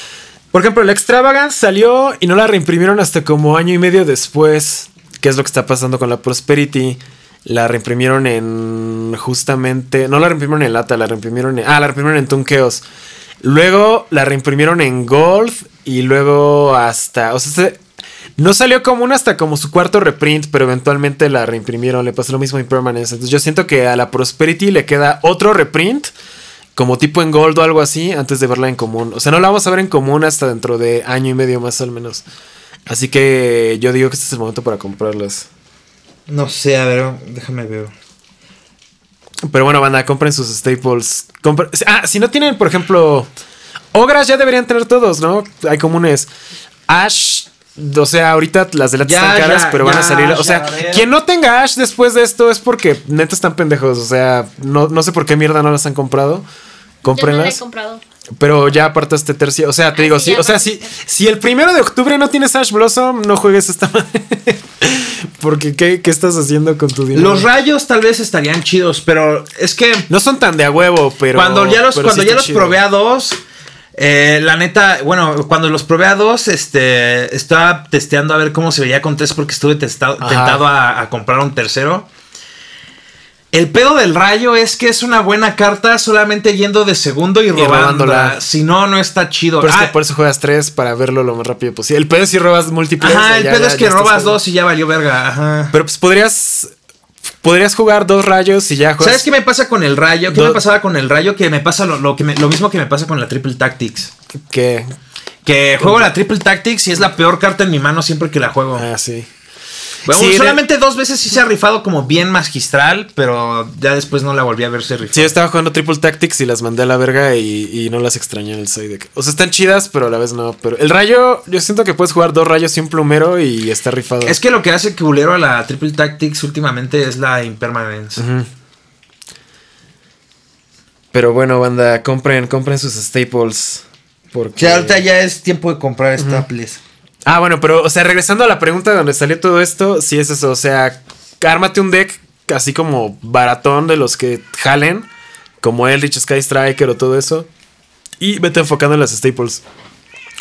Por ejemplo, la Extravagance salió y no la reimprimieron hasta como año y medio después. ¿Qué es lo que está pasando con la Prosperity? La reimprimieron en justamente... No la reimprimieron en lata, la reimprimieron en... Ah, la reimprimieron en Tunkeos. Luego la reimprimieron en Gold y luego hasta... O sea, se- no salió común hasta como su cuarto reprint, pero eventualmente la reimprimieron. Le pasó lo mismo a Impermanence. Entonces yo siento que a la Prosperity le queda otro reprint, como tipo en Gold o algo así, antes de verla en común. O sea, no la vamos a ver en común hasta dentro de año y medio más al menos. Así que yo digo que este es el momento para comprarlas. No sé, a ver, déjame ver. Pero bueno, banda, compren sus staples. Compren- ah, si no tienen, por ejemplo, Ogras ya deberían tener todos, ¿no? Hay comunes. Ash, o sea, ahorita las de están caras, ya, pero van a salir. O sea, quien no tenga Ash después de esto es porque neta están pendejos. O sea, no, no sé por qué mierda no las han comprado. Yo no la he Cómprenlas. comprado. Pero ya aparte este tercio. O sea, te Ah, digo, sí, o sea, si, si el primero de octubre no tienes Ash Blossom, no juegues esta madre. [LAUGHS] Porque, ¿qué, ¿qué estás haciendo con tu dinero? Los rayos tal vez estarían chidos, pero es que No son tan de a huevo, pero. cuando ya los, cuando sí ya los chido. probé a dos, eh, la neta, bueno, cuando los probé a dos, este, estaba testeando a ver cómo se veía con tres porque estuve testado, tentado a, a comprar un tercero. El pedo del rayo es que es una buena carta solamente yendo de segundo y, robándola. robándola. Si no, no está chido. Pero es que Ah, por eso juegas tres para verlo lo más rápido posible. El pedo es si robas múltiples. ajá, el ya- pedo ya- es que robas dos y ya valió verga. Ajá. Pero pues podrías. Podrías jugar dos rayos y ya juegas. ¿Sabes qué me pasa con el rayo? ¿Qué Do- me pasaba con el rayo? Que me pasa lo, lo que me- lo mismo que me pasa con la Triple Tactics. ¿Qué? Que juego la Triple Tactics y es la peor carta en mi mano siempre que la juego. Ah, sí. Bueno, sí, de- solamente dos veces sí se ha rifado como bien magistral, pero ya después no la volví a verse rifar. Sí, yo estaba jugando Triple Tactics y las mandé a la verga y, y no las extrañé en el side deck. O sea, están chidas, pero a la vez no. Pero el rayo, yo siento que puedes jugar dos rayos y un plumero y está rifado. Es que lo que hace culero a la Triple Tactics últimamente es la impermanence. Pero bueno, banda, compren, compren sus staples. Porque... Que ahorita ya es tiempo de comprar staples. Ah, bueno, pero, o sea, regresando a la pregunta de donde salió todo esto, sí es eso. O sea, ármate un deck así como baratón de los que jalen, como Eldritch Sky Striker o todo eso, y vete enfocando en las staples.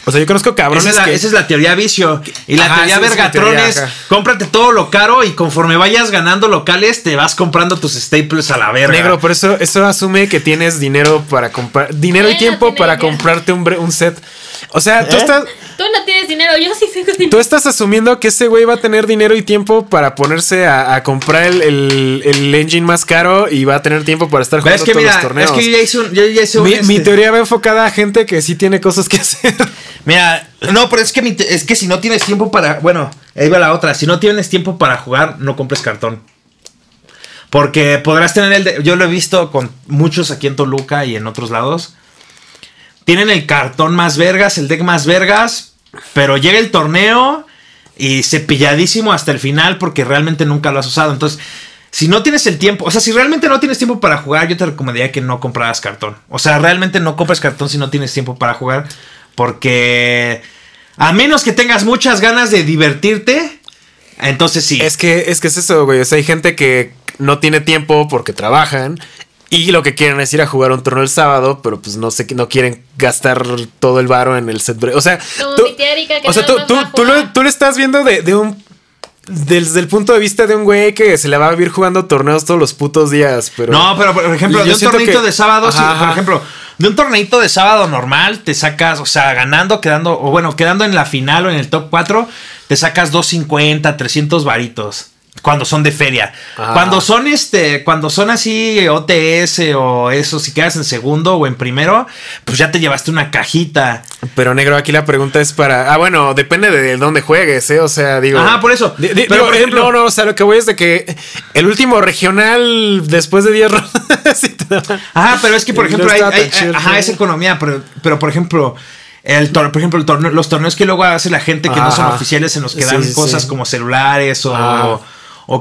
O sea, yo conozco cabrones Esa es, la, que. esa es la teoría vicio. Y la Ajá, teoría es vergatrón teoría, es cómprate todo lo caro y conforme vayas ganando locales te vas comprando tus staples a la verga. Negro, por eso, eso asume que tienes dinero para comprar. Dinero y Eh, tiempo para comprarte un, bre- un set. O sea, tú ¿Eh? estás. Tú no tienes dinero, yo sí tengo dinero. Tú estás asumiendo que ese güey va a tener dinero y tiempo para ponerse a, a comprar el, el- el engine más caro y va a tener tiempo para estar jugando es que todos mira, los torneos. es que yo ya hice un, yo ya hice un, mi, este- mi teoría va enfocada a gente que sí tiene cosas que [LAUGHS] hacer. Mira, no, pero es que, mi te- es que si no tienes tiempo para. Bueno, ahí va la otra. Si no tienes tiempo para jugar, no compres cartón. Porque podrás tener el. de- yo lo he visto con muchos aquí en Toluca y en otros lados. Tienen el cartón más vergas, el deck más vergas. Pero llega el torneo y cepilladísimo hasta el final porque realmente nunca lo has usado. Entonces, si no tienes el tiempo, o sea, si realmente no tienes tiempo para jugar, yo te recomendaría que no compraras cartón. O sea, realmente no compres cartón si no tienes tiempo para jugar. Porque a menos que tengas muchas ganas de divertirte, entonces sí. Es que, es que es eso, güey. O sea, hay gente que no tiene tiempo porque trabajan. Y lo que quieren es ir a jugar un torneo el sábado, pero pues no sé, no quieren gastar todo el varo en el set. break. O sea, Como tú, mi tía Erika, que o sea, tú, tú, tú lo, jugar. tú lo estás viendo de, de un desde el punto de vista de un güey que se le va a vivir jugando torneos todos los putos días, pero no, pero por ejemplo, Yo de un torneito que- de sábado, sí, Ajá, por ejemplo, de un torneito de sábado normal, te sacas, o sea, ganando, quedando, o bueno, quedando en la final o en el top 4, te sacas 250, 300 varitos. Cuando son de feria. Cuando son este, cuando son así OTS o eso, si quedas en segundo o en primero, pues ya te llevaste una cajita. Pero negro, aquí la pregunta es para. Ah, bueno, depende de dónde juegues, ¿eh? O sea, digo. Ajá, por eso. Pero, digo, por eh, ejemplo- no, no, o sea, lo que voy es de que el último regional después de 10 rondas. [LAUGHS] Ajá, pero es que, por Y no ejemplo, hay, ajá, es economía, pero, pero por ejemplo, El por ejemplo, el torneo- los torneos que luego hace la gente que no son oficiales en los que dan sí, cosas sí. como celulares o, Ah. o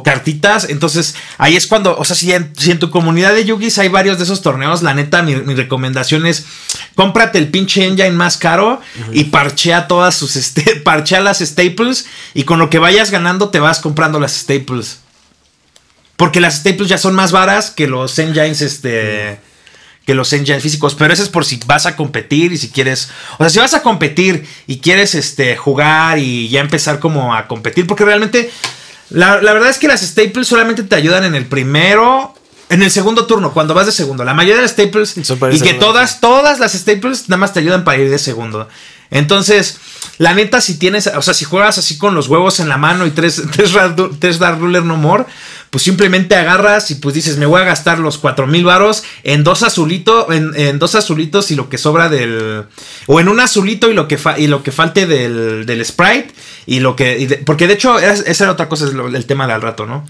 cartitas. Entonces, ahí es cuando, o sea, si en, si en tu comunidad de Yugis hay varios de esos torneos, la neta, mi, mi recomendación es cómprate el pinche engine más caro y parchea todas sus, este, [LAUGHS] parchea las staples y con lo que vayas ganando te vas comprando las staples. Porque las staples ya son más varas que los engines, este. Que los engines físicos. Pero eso es por si vas a competir y si quieres. O sea, si vas a competir y quieres este, jugar y ya empezar como a competir. Porque realmente. La, la verdad es que las staples solamente te ayudan en el primero. En el segundo turno, cuando vas de segundo. La mayoría de las staples. Y que todas, todas las staples nada más te ayudan para ir de segundo. Entonces, la neta, si tienes, o sea, si juegas así con los huevos en la mano y tres, [LAUGHS] tres, tres Dark Ruler no more, pues simplemente agarras y pues dices, me voy a gastar los cuatro mil varos en dos azulitos, en, en dos azulitos y lo que sobra del, o en un azulito y lo que, fa- y lo que falte del, del sprite y lo que, y de- porque de hecho, es- esa era otra cosa, es lo- el tema del rato, ¿no?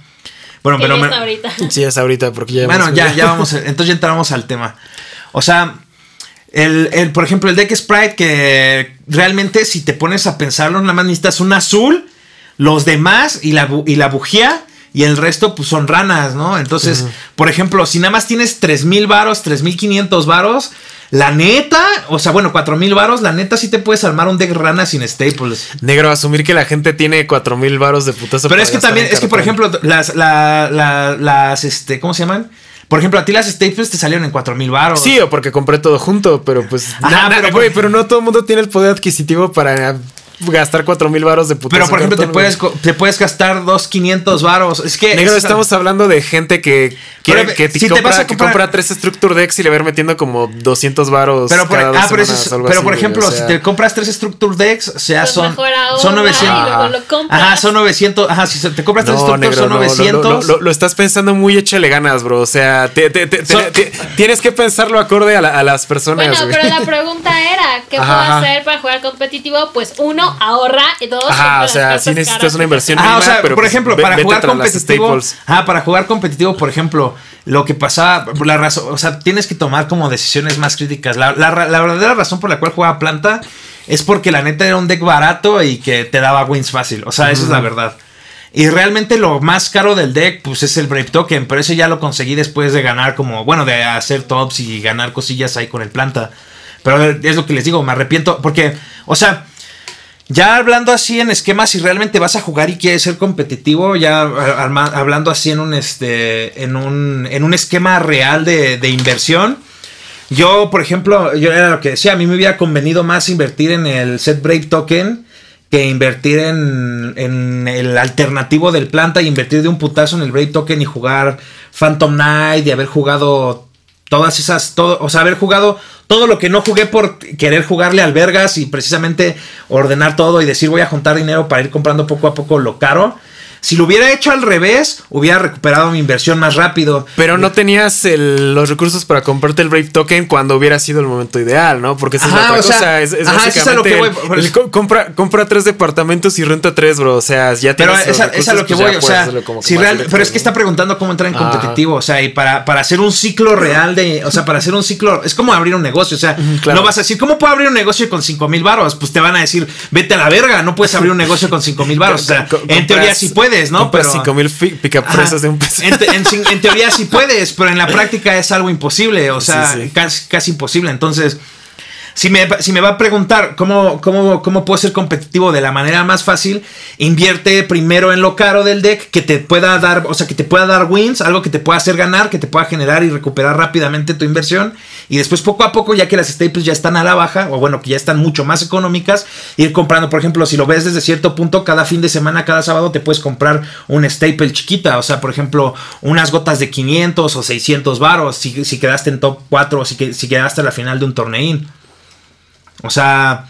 Bueno, Que pero ya me- está ahorita. Sí, es ahorita, porque ya bueno, ya, ya vamos. entonces ya entramos al tema. O sea, el, el, por ejemplo, el deck Sprite, que realmente, si te pones a pensarlo, nada más necesitas un azul, los demás y la, y la bujía. Y el resto, pues son ranas, ¿no? Entonces, por ejemplo, si nada más tienes 3000 varos, 3500 varos, la neta, o sea, bueno, 4000 varos, la neta sí te puedes armar un deck rana sin staples. Negro, asumir que la gente tiene cuatro mil varos de putazo. Pero es que también, es que por ejemplo, las, la- la- las, este, ¿cómo se llaman? Por ejemplo, a ti las staples te salieron en 4000 baros. Sí, o porque compré todo junto, pero pues. Ajá, na- na- pero- güey, pero no todo el mundo tiene el poder adquisitivo para gastar cuatro mil varos de putazo. Pero por ejemplo, te puedes, te puedes gastar dos 500 varos. Es que. Negro, es- estamos hablando de gente que quiere Pero, que, te si te vas a que comprar- compra tres Structure Decks y le va a ir metiendo como 200 varos. Pero por, cada dos ah, pero, eso semanas, es- algo pero así, por ejemplo, o sea, si te compras tres Structure Decks, o sea, Pues son, son y 900. luego lo compras. Ajá, son 900. Ajá, si te compras tres No, Structure negro, son no, lo- 900. Lo, lo- lo estás pensando muy échale ganas, bro. O sea, te- te- te- Son- te- tienes que pensarlo acorde a, la- a las personas. Bueno, güey. pero la [LAUGHS] pregunta era, ¿qué Ajá, puedo hacer para jugar competitivo? Pues uno, ahorra y dos, Ajá, compra o sea, sí necesitas caras. una inversión. Ah, o mínima, sea, pero, por pues, ejemplo, para jugar competitivo. Ah, para jugar competitivo, por ejemplo, lo que pasaba, la razón, o sea, tienes que tomar como decisiones más críticas. La, la verdadera razón por la cual jugaba planta es porque la neta era un deck barato y que te daba wins fácil. O sea, esa es la verdad. Y realmente lo más caro del deck, pues es el Brave Token, pero eso ya lo conseguí después de ganar como, bueno, de hacer tops y ganar cosillas ahí con el planta. Pero es lo que les digo, me arrepiento porque, o sea, ya hablando así en esquemas, si realmente vas a jugar y quieres ser competitivo, ya hablando así en un este. en un. en un esquema real de, de inversión. Yo, por ejemplo, yo era lo que decía, a mí me hubiera convenido más invertir en el set Brave Token que invertir en, en el alternativo del planta y invertir de un putazo en el Brave Token y jugar Phantom Knight y haber jugado todas esas, todo, o sea, haber jugado todo lo que no jugué por querer jugarle al Vergas y precisamente ordenar todo y decir voy a juntar dinero para ir comprando poco a poco lo caro. Si lo hubiera hecho al revés, hubiera recuperado mi inversión más rápido. Pero no tenías el- los recursos para comprarte el Brave Token cuando hubiera sido el momento ideal, ¿no? Porque esa es Ajá, la otra o sea, cosa. Es, es ajá, eso es a lo básicamente que el- voy, el co- compra, compra tres departamentos y renta tres, bro. O sea, ya Pero tienes los esa, esa es a lo recursos, que pues voy, o sea, si real- pero es que está preguntando cómo entrar en Ajá. competitivo, o sea, y para, para hacer un ciclo real de, o sea, para hacer un ciclo, es como abrir un negocio, o sea, claro. no vas a decir, ¿cómo puedo abrir un negocio con 5 mil baros? Pues te van a decir, vete a la verga, no puedes abrir un negocio con 5 mil baros, o sea, [LAUGHS] en teoría sí puedes, ¿no? compras Pero... cinco mil fi- pick-up Ajá. fresas de un peso. En, te- en teoría sí [LAUGHS] puedes, pero en la práctica es algo imposible, o sea, Sí, sí. Casi, casi imposible. Entonces, si me, va a preguntar cómo, cómo, cómo puedo ser competitivo de la manera más fácil, invierte primero en lo caro del deck, que te pueda dar, o sea, que te pueda dar wins, algo que te pueda hacer ganar, que te pueda generar y recuperar rápidamente tu inversión. Y después, poco a poco, ya que las staples ya están a la baja, o bueno, que ya están mucho más económicas, ir comprando, por ejemplo, si lo ves desde cierto punto, cada fin de semana, cada sábado, te puedes comprar un staple chiquita, o sea, por ejemplo, unas gotas de 500 o 600 varos, si, si quedaste en top 4 o si, si quedaste a la final de un torneín. O sea,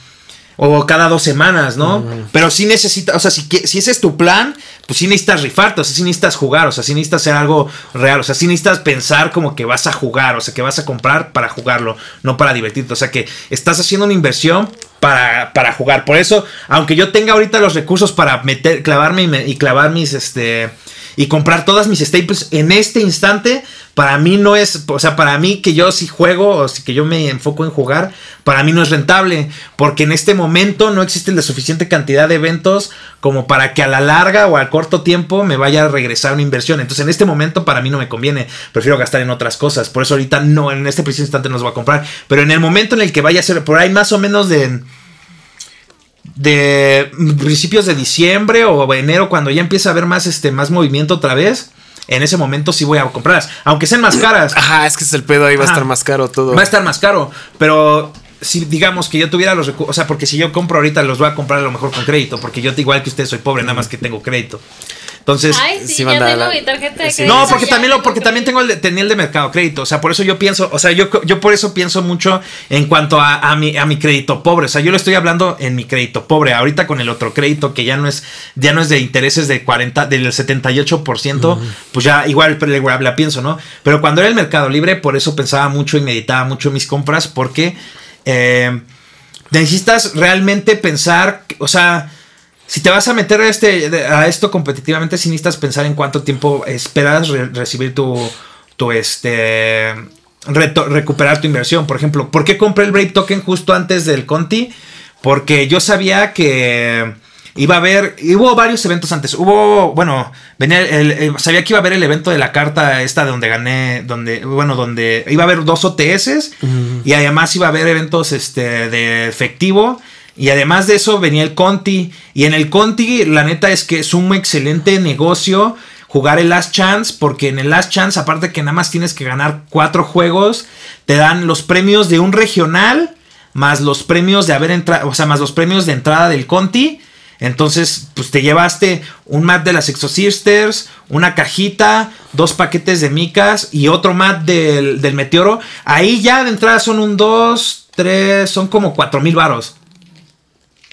o cada dos semanas, ¿no? Pero sí necesitas, o sea, si, si ese es tu plan, pues sí necesitas rifarte, o sea, sí necesitas jugar, o sea, sí necesitas hacer algo real, o sea, sí necesitas pensar como que vas a jugar, o sea, que vas a comprar para jugarlo, no para divertirte, o sea, que estás haciendo una inversión para, para jugar. Por eso, aunque yo tenga ahorita los recursos para meter, clavarme y, me- y clavar mis, este, y comprar todas mis staples en este instante, para mí no es, o sea, para mí que yo si juego o si que yo me enfoco en jugar, para mí no es rentable, porque en este momento no existe la suficiente cantidad de eventos como para que a la larga o al corto tiempo me vaya a regresar una inversión. Entonces en este momento para mí no me conviene, prefiero gastar en otras cosas. Por eso ahorita no, en este preciso instante no los voy a comprar. Pero en el momento en el que vaya a ser, por ahí más o menos de de principios de diciembre o enero cuando ya empieza a haber más este más movimiento otra vez en ese momento sí voy a comprarlas aunque sean más caras. Ajá, es que es el pedo ahí va a estar más caro todo. Va a estar más caro, pero si digamos que yo tuviera los recursos, o sea, porque si yo compro ahorita los voy a comprar a lo mejor con crédito, porque yo igual que usted soy pobre, nada más que tengo crédito. Entonces, Ay, sí, sí, tengo la- mi tarjeta de sí. crédito. no, porque ya también lo, porque también tengo el de- tenía el de mercado crédito, o sea, por eso yo pienso, o sea, yo, yo por eso pienso mucho en cuanto a, a mi, a mi crédito pobre, o sea, yo le estoy hablando en mi crédito pobre, ahorita con el otro crédito que ya no es, ya no es de intereses de 40, del 78%, pues ya igual le- la pienso, ¿no? Pero cuando era el mercado libre, por eso pensaba mucho y meditaba mucho mis compras, porque eh, necesitas realmente pensar, o sea, si te vas a meter a, este, a esto competitivamente, sí necesitas pensar en cuánto tiempo esperas re- recibir tu, tu este, recuperar tu inversión. Por ejemplo, ¿por qué compré el Brave Token justo antes del Conti? Porque yo sabía que iba a haber, hubo varios eventos antes. Hubo, bueno, venía el- el- sabía que iba a haber el evento de la carta esta de donde gané, donde, bueno, donde iba a haber dos OTS y además iba a haber eventos este, de efectivo. Y además de eso venía el Conti. Y en el Conti, la neta es que es un excelente negocio jugar el Last Chance. Porque en el Last Chance, aparte que nada más tienes que ganar cuatro juegos, te dan los premios de un regional. Más los premios de haber entrado. O sea, más los premios de entrada del Conti. Entonces, pues te llevaste un mat de las Exosisters, una cajita, dos paquetes de micas y otro mat del, del meteoro. Ahí ya de entrada son un 2, 3, son como 4 mil varos.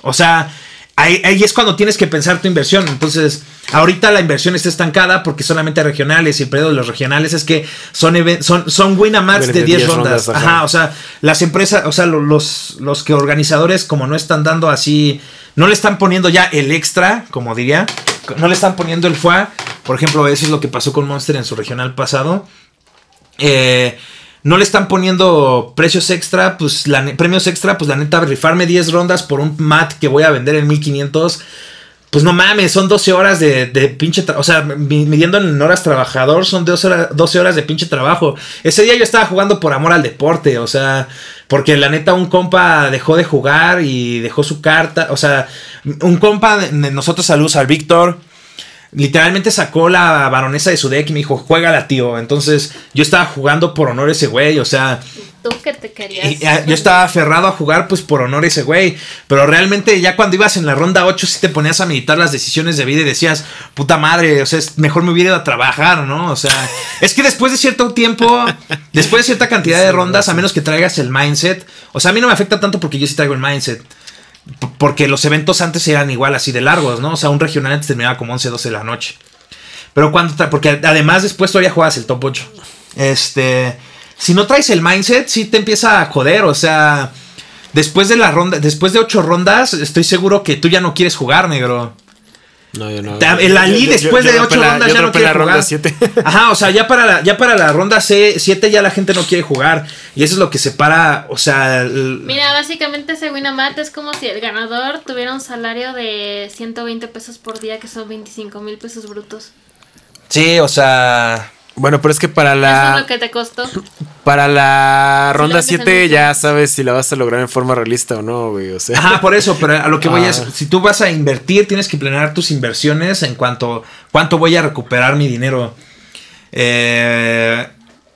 O sea, ahí, ahí es cuando tienes que pensar tu inversión. Entonces, ahorita la inversión está estancada porque solamente regionales y el periodo de los regionales es que son, son, son Winamats de De 10 10 rondas. rondas, ajá. O sea, las empresas, o sea, lo- los, los que organizadores como no están dando así, no le están poniendo ya el extra, como diría, no le están poniendo el FUA. Por ejemplo, eso es lo que pasó con Monster en su regional pasado. Eh, no le están poniendo precios extra, pues la premios extra, pues la neta, rifarme 10 rondas por un mat que voy a vender en 1500. Pues no mames, son 12 horas de, de pinche O sea, mi- midiendo en horas trabajador, son 12 horas, 12 horas de pinche trabajo. Ese día yo estaba jugando por amor al deporte, o sea, porque la neta un compa dejó de jugar y dejó su carta. O sea, un compa nosotros, saludos al Víctor. Literalmente sacó la baronesa de su deck y me dijo, juégala, tío. Entonces yo estaba jugando por honor a ese güey, o sea, Tú que te querías. y, ah, yo estaba aferrado a jugar pues por honor a ese güey. Pero realmente ya cuando ibas en la ronda 8 sí te ponías a meditar las decisiones de vida y decías, puta madre, o sea, es mejor me hubiera ido a trabajar, ¿no? O sea, es que después de cierto tiempo, después de cierta cantidad de rondas, a menos que traigas el mindset, o sea, a mí no me afecta tanto porque yo sí traigo el mindset. Porque los eventos antes eran igual así de largos, ¿no? O sea, un regional antes terminaba como 11, 12 de la noche. Pero cuando porque además después todavía juegas el top 8. Este, si no traes el mindset, sí te empieza a joder, o sea, después de la ronda, después de 8 rondas, estoy seguro que tú ya no quieres jugar, negro. No, yo no. El Ali Yo- yo- después yo de dropé 8 la- rondas yo ya no quiere la ronda jugar. 7. [LAUGHS] Ajá, o sea, ya para la, ya para la ronda 7 ya la gente no quiere jugar y eso es lo que separa, o sea, el- Mira, básicamente ese Winamat es como si el ganador tuviera un salario de 120 pesos por día, que son 25 mil pesos brutos. sí, o sea, Bueno, pero es que para Eso es la lo que te costó. para la ronda lo empiezan 7 a ya sabes si la vas a lograr en forma realista o no, güey. O sea, Ajá, por eso, pero a lo que voy Ah. es, si tú vas a invertir, tienes que planear tus inversiones en cuanto cuánto voy a recuperar mi dinero. Eh,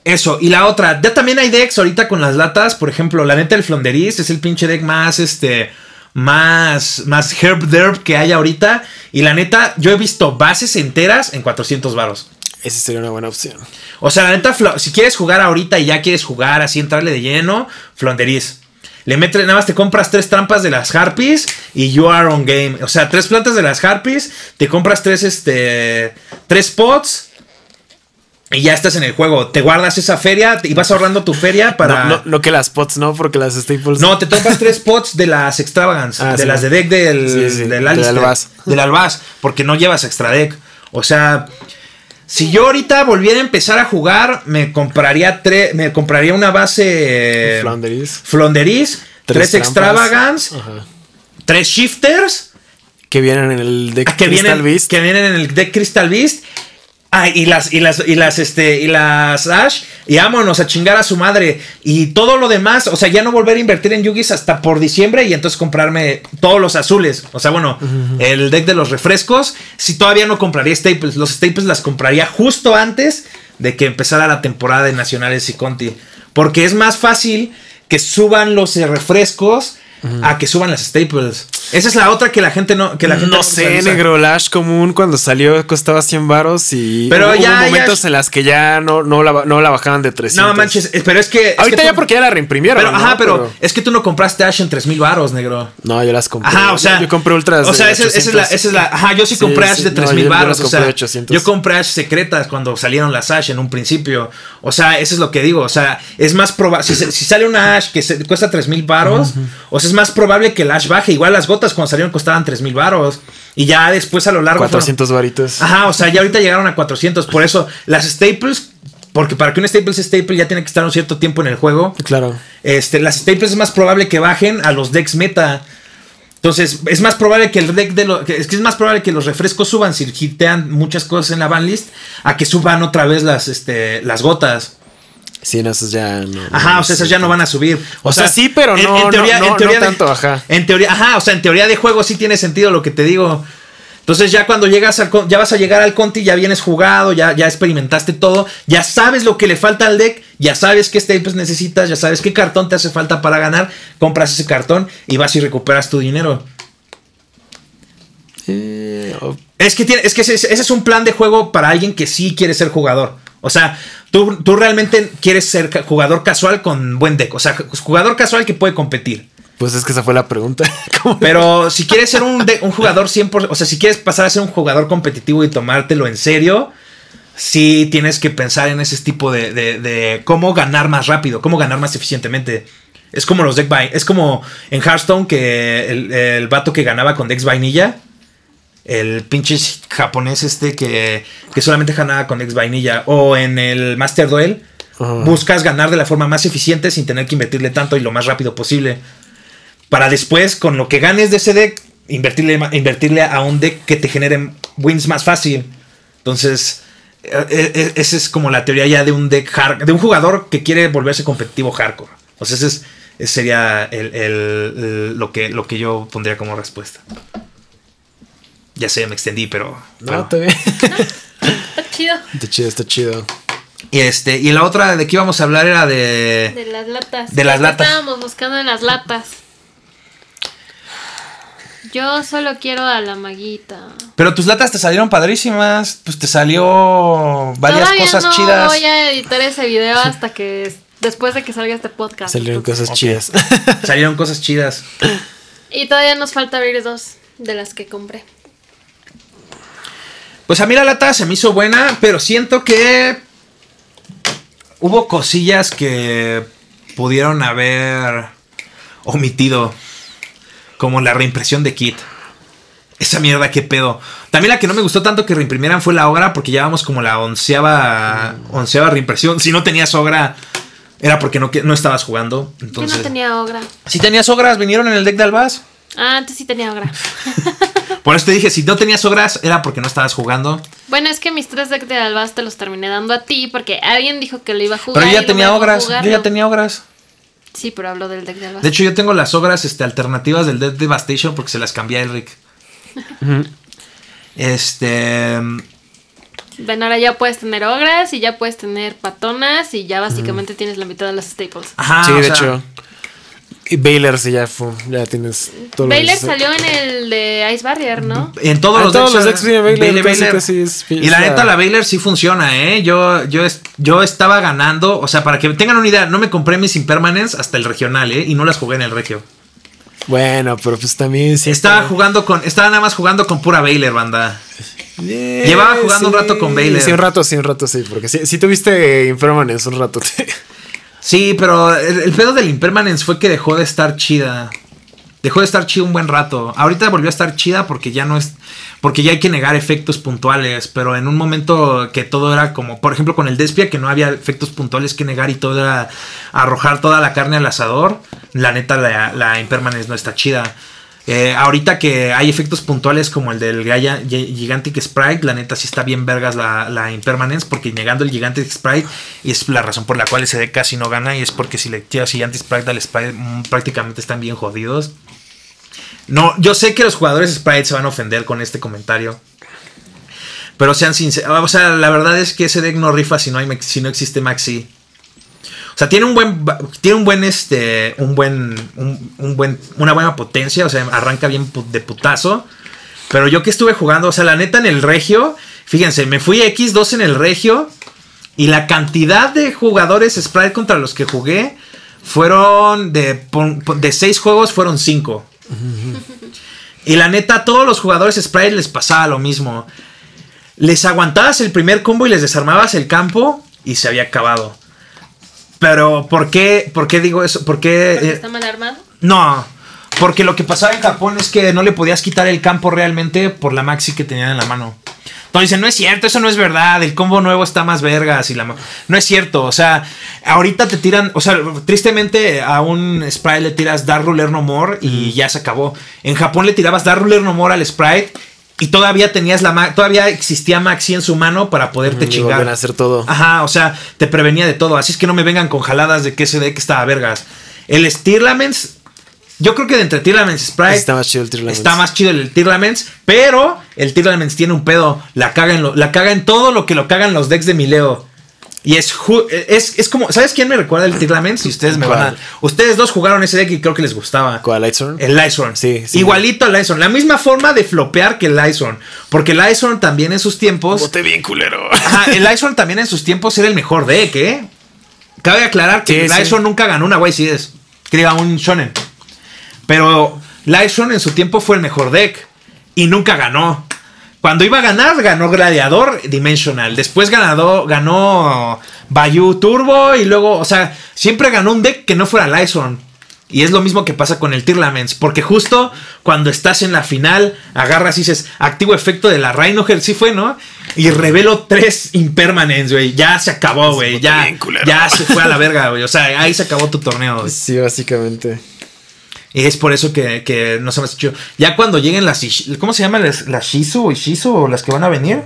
eso, y la otra, ya también hay decks ahorita con las latas, por ejemplo, la neta el Flonderis es el pinche deck más, este, más, más herb derb que hay ahorita, y la neta, yo he visto bases enteras en 400 varos. Esa sería una buena opción. O sea, la neta, si quieres jugar ahorita y ya quieres jugar así, entrarle de lleno, Flonderis. Le metes, nada más te compras tres trampas de las Harpies y you are on game. O sea, tres plantas de las Harpies, te compras tres, este, tres pots y ya estás en el juego. Te guardas esa feria y vas ahorrando tu feria para... No, no, no que las pots, no, porque las staples. No, te tomas tres pots de las Extravagance, Ah, de sí. las de deck del, Sí, sí, del del Alistair, Albaz. Del Albaz, porque no llevas extra deck. O sea, Si yo ahorita volviera a empezar a jugar, me compraría tres, me compraría una base eh. Flonderis, tres, extravagance, Ajá. tres shifters, Que vienen en el deck ah, que Crystal vienen, Beast. que vienen en el deck Crystal Beast. Ah, y las, y las, y las, este, y las Ash, y vámonos a chingar a su madre. Y todo lo demás, o sea, ya no volver a invertir en Yugis hasta por diciembre y entonces comprarme todos los azules. O sea, bueno, el deck de los refrescos. Si todavía no compraría Staples, los Staples las compraría justo antes de que empezara la temporada de Nacionales y Conti. Porque es más fácil que suban los eh, a que suban las Staples. Esa es la otra que la gente no, que la gente no sé, visualiza. negro. Lash común cuando salió costaba 100 varos y Pero hubo ya- momentos ya- en las que ya no, no, la, no la bajaban de 300. No manches, pero es que. es Ahorita que ya porque ya la reimprimieron. Pero, ¿no? ajá, pero, es que tú no compraste Ash en 3000 varos, negro. No, yo las compré. Ajá, o sea. Yo compré ultras. O de sea, esa, esa es la, 800. esa es la. Ajá, yo sí, Sí, compré Ash sí, de no, 3000 yo- yo las varos. o compré sea, de 800. yo compré Ash secretas cuando salieron las Ash en un principio. O sea, eso es lo que digo. O sea, es más probable. Si, si sale una Ash que se- cuesta 3000 varos, o sea, es más probable que el Ash baje. Igual las gotas cuando salieron costaban 3000 varos. Y ya después a lo largo. fueron- 400 varitos. Ajá, o sea, ya ahorita llegaron a 400. Por eso, las staples. Porque para que un staple sea staple ya tiene que estar un cierto tiempo en el juego. Claro. Este, las staples es más probable que bajen a los decks meta. Entonces, es más probable que el deck de los. Es que es más probable que los refrescos suban si hitean muchas cosas en la banlist. A que suban otra vez las, este, las gotas. Sí, no, esos ya no. Ajá, o sea, esas ya no van a subir. O sea, sí, pero no- no- no- no de- tanto, ajá. En teoría, ajá, o sea, en teoría de juego sí tiene sentido lo que te digo. Entonces ya cuando llegas al ya vas a llegar al Conti, ya vienes jugado, ya, ya experimentaste todo, ya sabes lo que le falta al deck, ya sabes qué staples necesitas, ya sabes qué cartón te hace falta para ganar, compras ese cartón y vas y recuperas tu dinero. Eh, Es que, tiene, es que ese, ese es un plan de juego para alguien que sí quiere ser jugador. O sea, tú, tú realmente quieres ser jugador casual con buen deck. O sea, jugador casual que puede competir. pues es que esa fue la pregunta. [LAUGHS] Pero si quieres ser un, de- un jugador 100%, o sea, si quieres pasar a ser un jugador competitivo y tomártelo en serio, sí tienes que pensar en ese tipo de, de- de cómo ganar más rápido, cómo ganar más eficientemente. Es como los deck by, es como en Hearthstone que el, el vato que ganaba con decks vainilla, el pinche japonés este que, que solamente ganaba con decks vainilla, o en el Master Duel, buscas ganar de la forma más eficiente sin tener que invertirle tanto y lo más rápido posible para después, con lo que ganes de ese deck, invertirle, invertirle a un deck que te genere wins más fácil. Entonces, eh, eh, esa es como la teoría ya de un deck hard, de un jugador que quiere volverse competitivo hardcore. Sea, ese, es, ese sería el- el- el- lo, que, lo que yo pondría como respuesta. Ya sé, me extendí, pero. No, pero- está bien. [LAUGHS] Está chido. Está chido, está chido. y este, y la otra de que íbamos a hablar era de. De las latas. De las ¿Qué latas. Estábamos buscando en las latas. Yo solo quiero a la maguita. Pero tus latas te salieron padrísimas. Pues te salió varias Todavía cosas no chidas. voy a editar ese video [LAUGHS] hasta que después de que salga este podcast. Salieron Entonces- cosas chidas. Salieron cosas chidas. [LAUGHS] Y todavía nos falta abrir dos de las que compré. Pues a mí la lata se me hizo buena, pero siento que hubo cosillas que pudieron haber omitido. Como la reimpresión de Kit. Esa mierda, qué pedo. También la que no me gustó tanto que reimprimieran fue la Ogra, porque llevábamos como la onceava, onceava reimpresión. Si no tenías Ogra, era porque no, no estabas jugando. Entonces, Yo no tenía ogra. Si tenías Ogras, vinieron en el deck de Albaz. Ah, antes sí tenía ogra. [LAUGHS] Por eso te dije, si no tenías Ogras, era porque no estabas jugando. bueno, es que mis tres decks de albaz te los terminé dando a ti porque alguien dijo que lo iba a jugar. Pero yo ya tenía Ogras. Yo ya tenía Ogras. Sí, pero hablo del deck de albaz. De hecho, yo tengo las ogras este, alternativas del Dead Devastation porque se las cambié a Elric. [LAUGHS] Este. Ven, ahora ya puedes tener ogras y ya puedes tener patonas y ya básicamente tienes la mitad de las staples. Ajá. sí, de sea, hecho. Y Baylor sí ya fue. Ya tienes todo Baylor salió en el de Ice Barrier, ¿no? En todos Ah, los todos decks. los decks tiene Baylor, Baylor, es- y la neta, la- la Baylor sí funciona, ¿eh? Yo, yo, yo estaba ganando. O sea, para que tengan una idea, no me compré mis Impermanents hasta el regional, ¿eh? Y no las jugué en el regio. Bueno, pero pues también sí. Estaba jugando con. Estaba nada más jugando con pura Baylor, banda. Eh, Llevaba jugando un rato con Baylor. Sí, un rato, sí, un rato, sí. Porque sí, sí tuviste Impermanence un rato. Sí, pero el, el pedo del Impermanence fue que dejó de estar chida. Dejó de estar chida un buen rato. Ahorita volvió a estar chida porque ya no es. Porque ya hay que negar efectos puntuales. Pero en un momento que todo era como. Por ejemplo, con el Despia, que no había efectos puntuales que negar y todo era arrojar toda la carne al asador. La neta, la, la Impermanence no está chida. Eh, ahorita que hay efectos puntuales como el del Gaia Gi- Gigantic Sprite, la neta sí está bien vergas la, la Impermanence, porque negando el Gigantic Sprite es la razón por la cual ese casi no gana, y es porque si le tiras Gigantic Sprite al Sprite mm, prácticamente están bien jodidos. No, yo sé que los jugadores Sprite se van a ofender con este comentario. Pero sean sinceros. O sea, la verdad es que ese deck no rifa si no, hay, si no existe Maxi. O sea, tiene un buen. Tiene un buen. Este. Un buen. Un, un buen. Una buena potencia. O sea, arranca bien de putazo. Pero yo que estuve jugando. O sea, la neta en el regio. Fíjense, me fui X2 en el regio. Y la cantidad de jugadores Sprite contra los que jugué. Fueron de. De 6 juegos fueron 5. Y la neta, a todos los jugadores Sprite les pasaba lo mismo. Les aguantabas el primer combo y les desarmabas el campo y se había acabado. Pero, ¿por qué, por qué digo eso? ¿Por qué? Porque eh, está mal armado. no, porque lo que pasaba en Japón es que no le podías quitar el campo realmente por la maxi que tenían en la mano. Entonces dicen, no es cierto, eso no es verdad, el combo nuevo está más vergas y la ma-". No es cierto, o sea, ahorita te tiran, o sea, tristemente a un Sprite le tiras Dark Ruler No More y ya se acabó. En Japón le tirabas Dark Ruler No More al Sprite y todavía tenías la todavía existía Maxi en su mano para poderte chingar. hacer todo. Ajá, o sea, te prevenía de todo. Así es que no me vengan con jaladas de que ese deck estaba vergas. El Stirlaments, yo creo que de entre Tirlaments y Sprite Está más chido el Tirlaments. está más chido el Tirlaments, pero el Tirlaments tiene un pedo. La caga en, lo- la caga en todo lo que lo cagan los decks de Mileo. Y es, es, es como, ¿sabes quién me recuerda el Tirlaments? Y ustedes me van a. Ustedes dos jugaron ese deck y creo que les gustaba. ¿Cuál, Lightstorm? El Lyson. Sí, sí. Igualito al Lyson. La misma forma de flopear que el Lyson. Porque el Lyson también en sus tiempos. Bote bien culero. Ajá, el Lyson también en sus tiempos era el mejor deck, ¿eh? Cabe aclarar que Sí. Lyson nunca ganó una YCS. Que diga un Shonen. Pero Lyson en su tiempo fue el mejor deck. Y nunca ganó. Cuando iba a ganar, ganó Gladiador Dimensional. Después ganado, ganó Bayou Turbo. Y luego, o sea, siempre ganó un deck que no fuera Lyson. Y es lo mismo que pasa con el Tirlaments. Porque justo cuando estás en la final, agarras y dices, activo efecto de la Rhinohead, sí fue, ¿no? Y revelo tres Impermanents, güey. Ya se acabó, güey. Ya, se fue a la verga, güey. O sea, ahí se acabó tu torneo, güey. Sí, básicamente. Y es por eso que, que no se me ha hecho. Ya cuando lleguen las. ¿Cómo se llaman? Las, las Shizu o Ishizu o las que van a venir?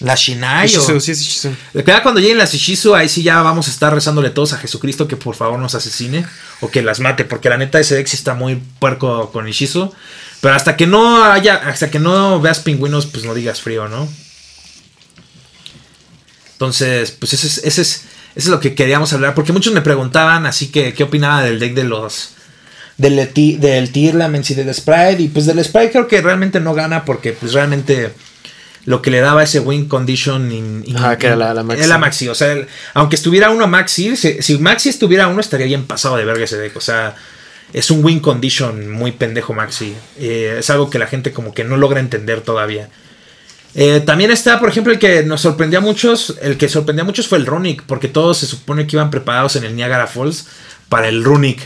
Las Shinai. o- Ishizu, sí, es Ishizu. Ya cuando lleguen las Ishizu, ahí sí ya vamos a estar rezándole todos a Jesucristo que por favor nos asesine o que las mate, porque la neta ese sí está muy puerco con Ishizu. Pero hasta que no haya, hasta que no veas pingüinos, pues no digas frío, ¿no? Entonces, pues ese es, ese es, eso es lo que queríamos hablar, porque muchos me preguntaban así que qué opinaba del deck de los del, del Tirlaments y del Sprite. Y pues del Sprite creo que realmente no gana porque pues realmente lo que le daba ese win condition in- in- Ajá, que era la- la Maxi. la Maxi. O sea, el- aunque estuviera uno Maxi, si, si Maxi estuviera uno estaría bien pasado de verga ese deck. O sea, es un win condition muy pendejo Maxi. Eh, es algo que la gente como que no logra entender todavía. Eh, también está, por ejemplo, el que nos sorprendió a muchos. El que sorprendió a muchos fue el Runic, porque todos se supone que iban preparados en el Niagara Falls para el Runic.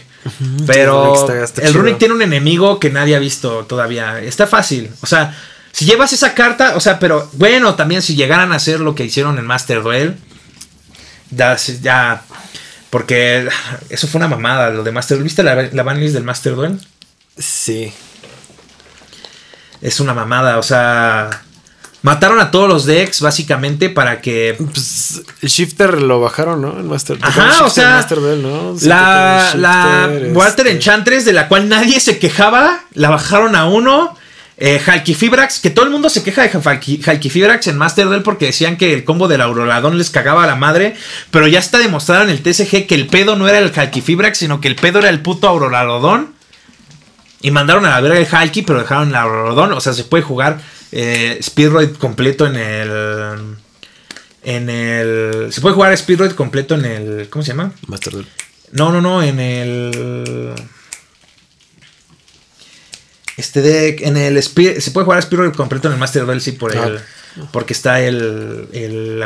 Pero el Runic tiene un enemigo que nadie ha visto todavía. Está fácil. O sea, si llevas esa carta, o sea, pero bueno, también si llegaran a hacer lo que hicieron en Master Duel, ya, ya porque eso fue una mamada. Lo de Master ¿Viste la, la banlist del Master Duel? Sí. Es una mamada. O sea, mataron a todos los decks básicamente para que Pues el Shifter lo bajaron, ¿no? El Master. Ajá, Shifter, o sea, Master Duel, ¿no? La, la Walter este, Enchantress, de la cual nadie se quejaba, la bajaron a uno. Eh, Halkifibrax, que todo el mundo se queja de Halki- Halkifibrax en Master Duel porque decían que el combo del Auroradón les cagaba a la madre. Pero ya está demostrado en el TSG que el pedo no era el Halkifibrax, sino que el pedo era el puto Auroradón. Y mandaron a la verga el Halki, pero dejaron el Auroradón. O sea, se puede jugar eh, Speedroid completo en el. En el. Se puede jugar Speedroid completo en el. ¿Cómo se llama? Master Duel. No, no, no, en el. este deck. En el se puede jugar Spirit completo en el Master Duel, sí, por el, porque está el, el.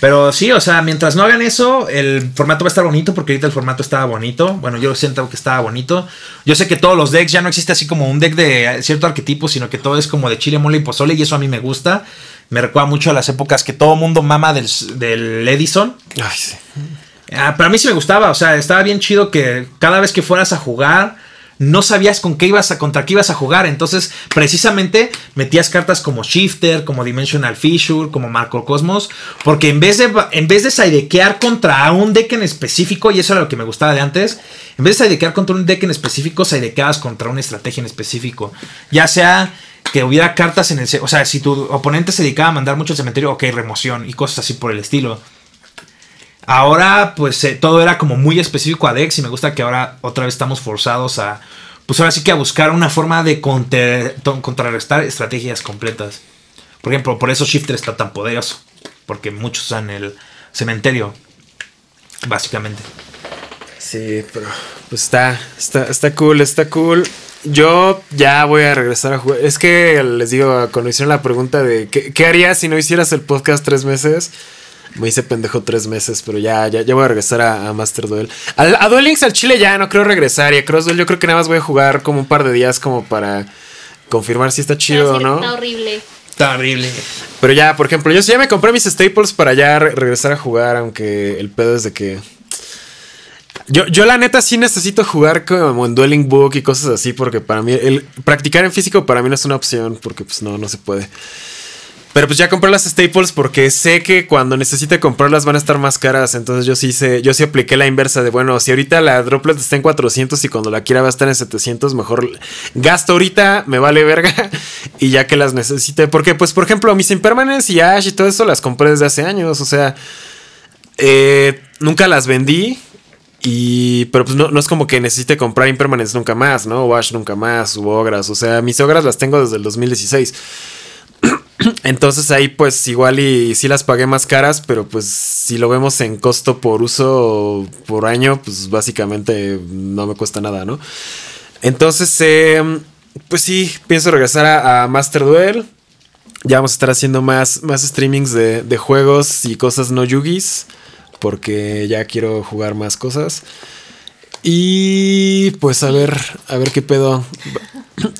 Pero sí, o sea, mientras no hagan eso, el formato va a estar bonito, porque ahorita el formato estaba bonito. Bueno, yo siento que estaba bonito. Yo sé que todos los decks ya no existe así como un deck de cierto arquetipo, sino que todo es como de chile, mole y pozole, y eso a mí me gusta. Me recuerda mucho a las épocas que todo mundo mama del, del Edison. Ay, sí. Ah, pero a mí sí me gustaba, o sea, estaba bien chido que cada vez que fueras a jugar, no sabías con qué ibas a, contra qué ibas a jugar. Entonces, precisamente metías cartas como Shifter, como Dimensional Fissure, como Marco Cosmos, porque en vez de, en vez de contra un deck en específico, y eso era lo que me gustaba de antes, en vez de sidequear contra un deck en específico, sidequeabas contra una estrategia en específico. Ya sea que hubiera cartas en el... O sea, si tu oponente se dedicaba a mandar mucho al cementerio, ok, remoción y cosas así por el estilo. Ahora, pues eh, todo era como muy específico a Dex y me gusta que ahora otra vez estamos forzados a, pues ahora sí que a buscar una forma de contrarrestar estrategias completas. Por ejemplo, por eso Shifter está tan poderoso, porque muchos usan el cementerio, básicamente. Sí, pero pues está, está, está cool, está cool. Yo ya voy a regresar a jugar. Es que les digo, cuando hicieron la pregunta de ¿qué, qué harías si no hicieras el podcast tres meses? Me hice pendejo tres meses, pero ya, ya, ya voy a regresar a, a Master Duel. Al- a Duel Links al Chile ya no creo regresar. Y a Cross Duel yo creo que nada más voy a jugar como un par de días como para confirmar si está chido o no. Está horrible. Está horrible. Pero ya, por ejemplo, yo sí ya me compré mis staples para ya re- regresar a jugar, aunque el pedo es de que. Yo, yo la neta sí necesito jugar como en Dueling Book y cosas así, porque para mí, el practicar en físico para mí no es una opción, porque pues no, no se puede. Pero pues ya compré las staples porque sé que cuando necesite comprarlas van a estar más caras. Entonces yo sí sé, yo sí apliqué la inversa de bueno, si ahorita la droplet está en 400 y cuando la quiera va a estar en 700, mejor gasto ahorita, me vale verga. [LAUGHS] Y ya que las necesite, porque pues por ejemplo mis impermanents y Ash y todo eso las compré desde hace años. O sea, eh, nunca las vendí. Y, pero pues no, no es como que necesite comprar impermanents nunca más, ¿no? O Ash nunca más, u Ogras. O sea, mis Ogras las tengo desde el 2016. [CLEARS THROAT] Entonces ahí pues igual y sí las pagué más caras, pero pues si lo vemos en costo por uso por año, pues básicamente no me cuesta nada, ¿no? Entonces, eh, pues sí, pienso regresar a, a Master Duel. Ya vamos a estar haciendo más, más streamings de, de juegos y cosas no yugis, porque ya quiero jugar más cosas. Y pues a ver, a ver qué pedo.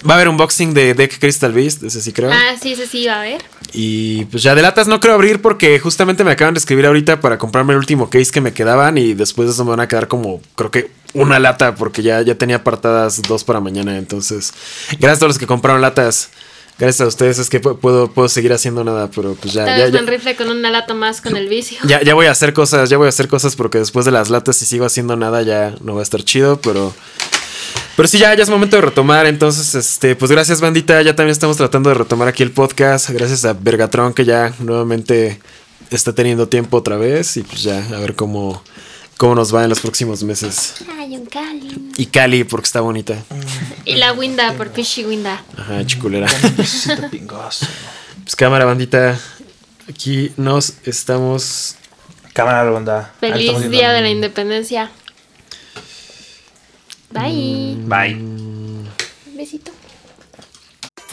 Va a haber unboxing de Deck Crystal Beast, ese sí creo. Ah, sí, ese sí va a haber. Y pues ya de latas no creo abrir porque justamente me acaban de escribir ahorita para comprarme el último case que me quedaban y después de eso me van a quedar como creo que una lata porque ya, ya tenía apartadas dos para mañana. Entonces, gracias a todos los que compraron latas. Gracias a ustedes es que pu- puedo, puedo seguir haciendo nada, pero pues ya, Tal ya, vez ya, rifle con una lata más con el vicio. ya, ya voy a hacer cosas, ya voy a hacer cosas porque después de las latas si sigo haciendo nada ya no va a estar chido, pero... Pero sí, ya, ya es momento de retomar. Entonces, este, pues gracias, bandita. Ya también estamos tratando de retomar aquí el podcast. Gracias a Vergatron, que ya nuevamente está teniendo tiempo otra vez. Y pues ya, a ver cómo, cómo nos va en los próximos meses. Ay, un Cali. Y Cali, porque está bonita. Y la Winda, por Fishy Winda. Ajá, chiculera. Pues cámara, bandita. Aquí nos estamos. Cámara ronda. Feliz Día de la Independencia. Bye. Bye. Besito.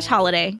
slash holiday.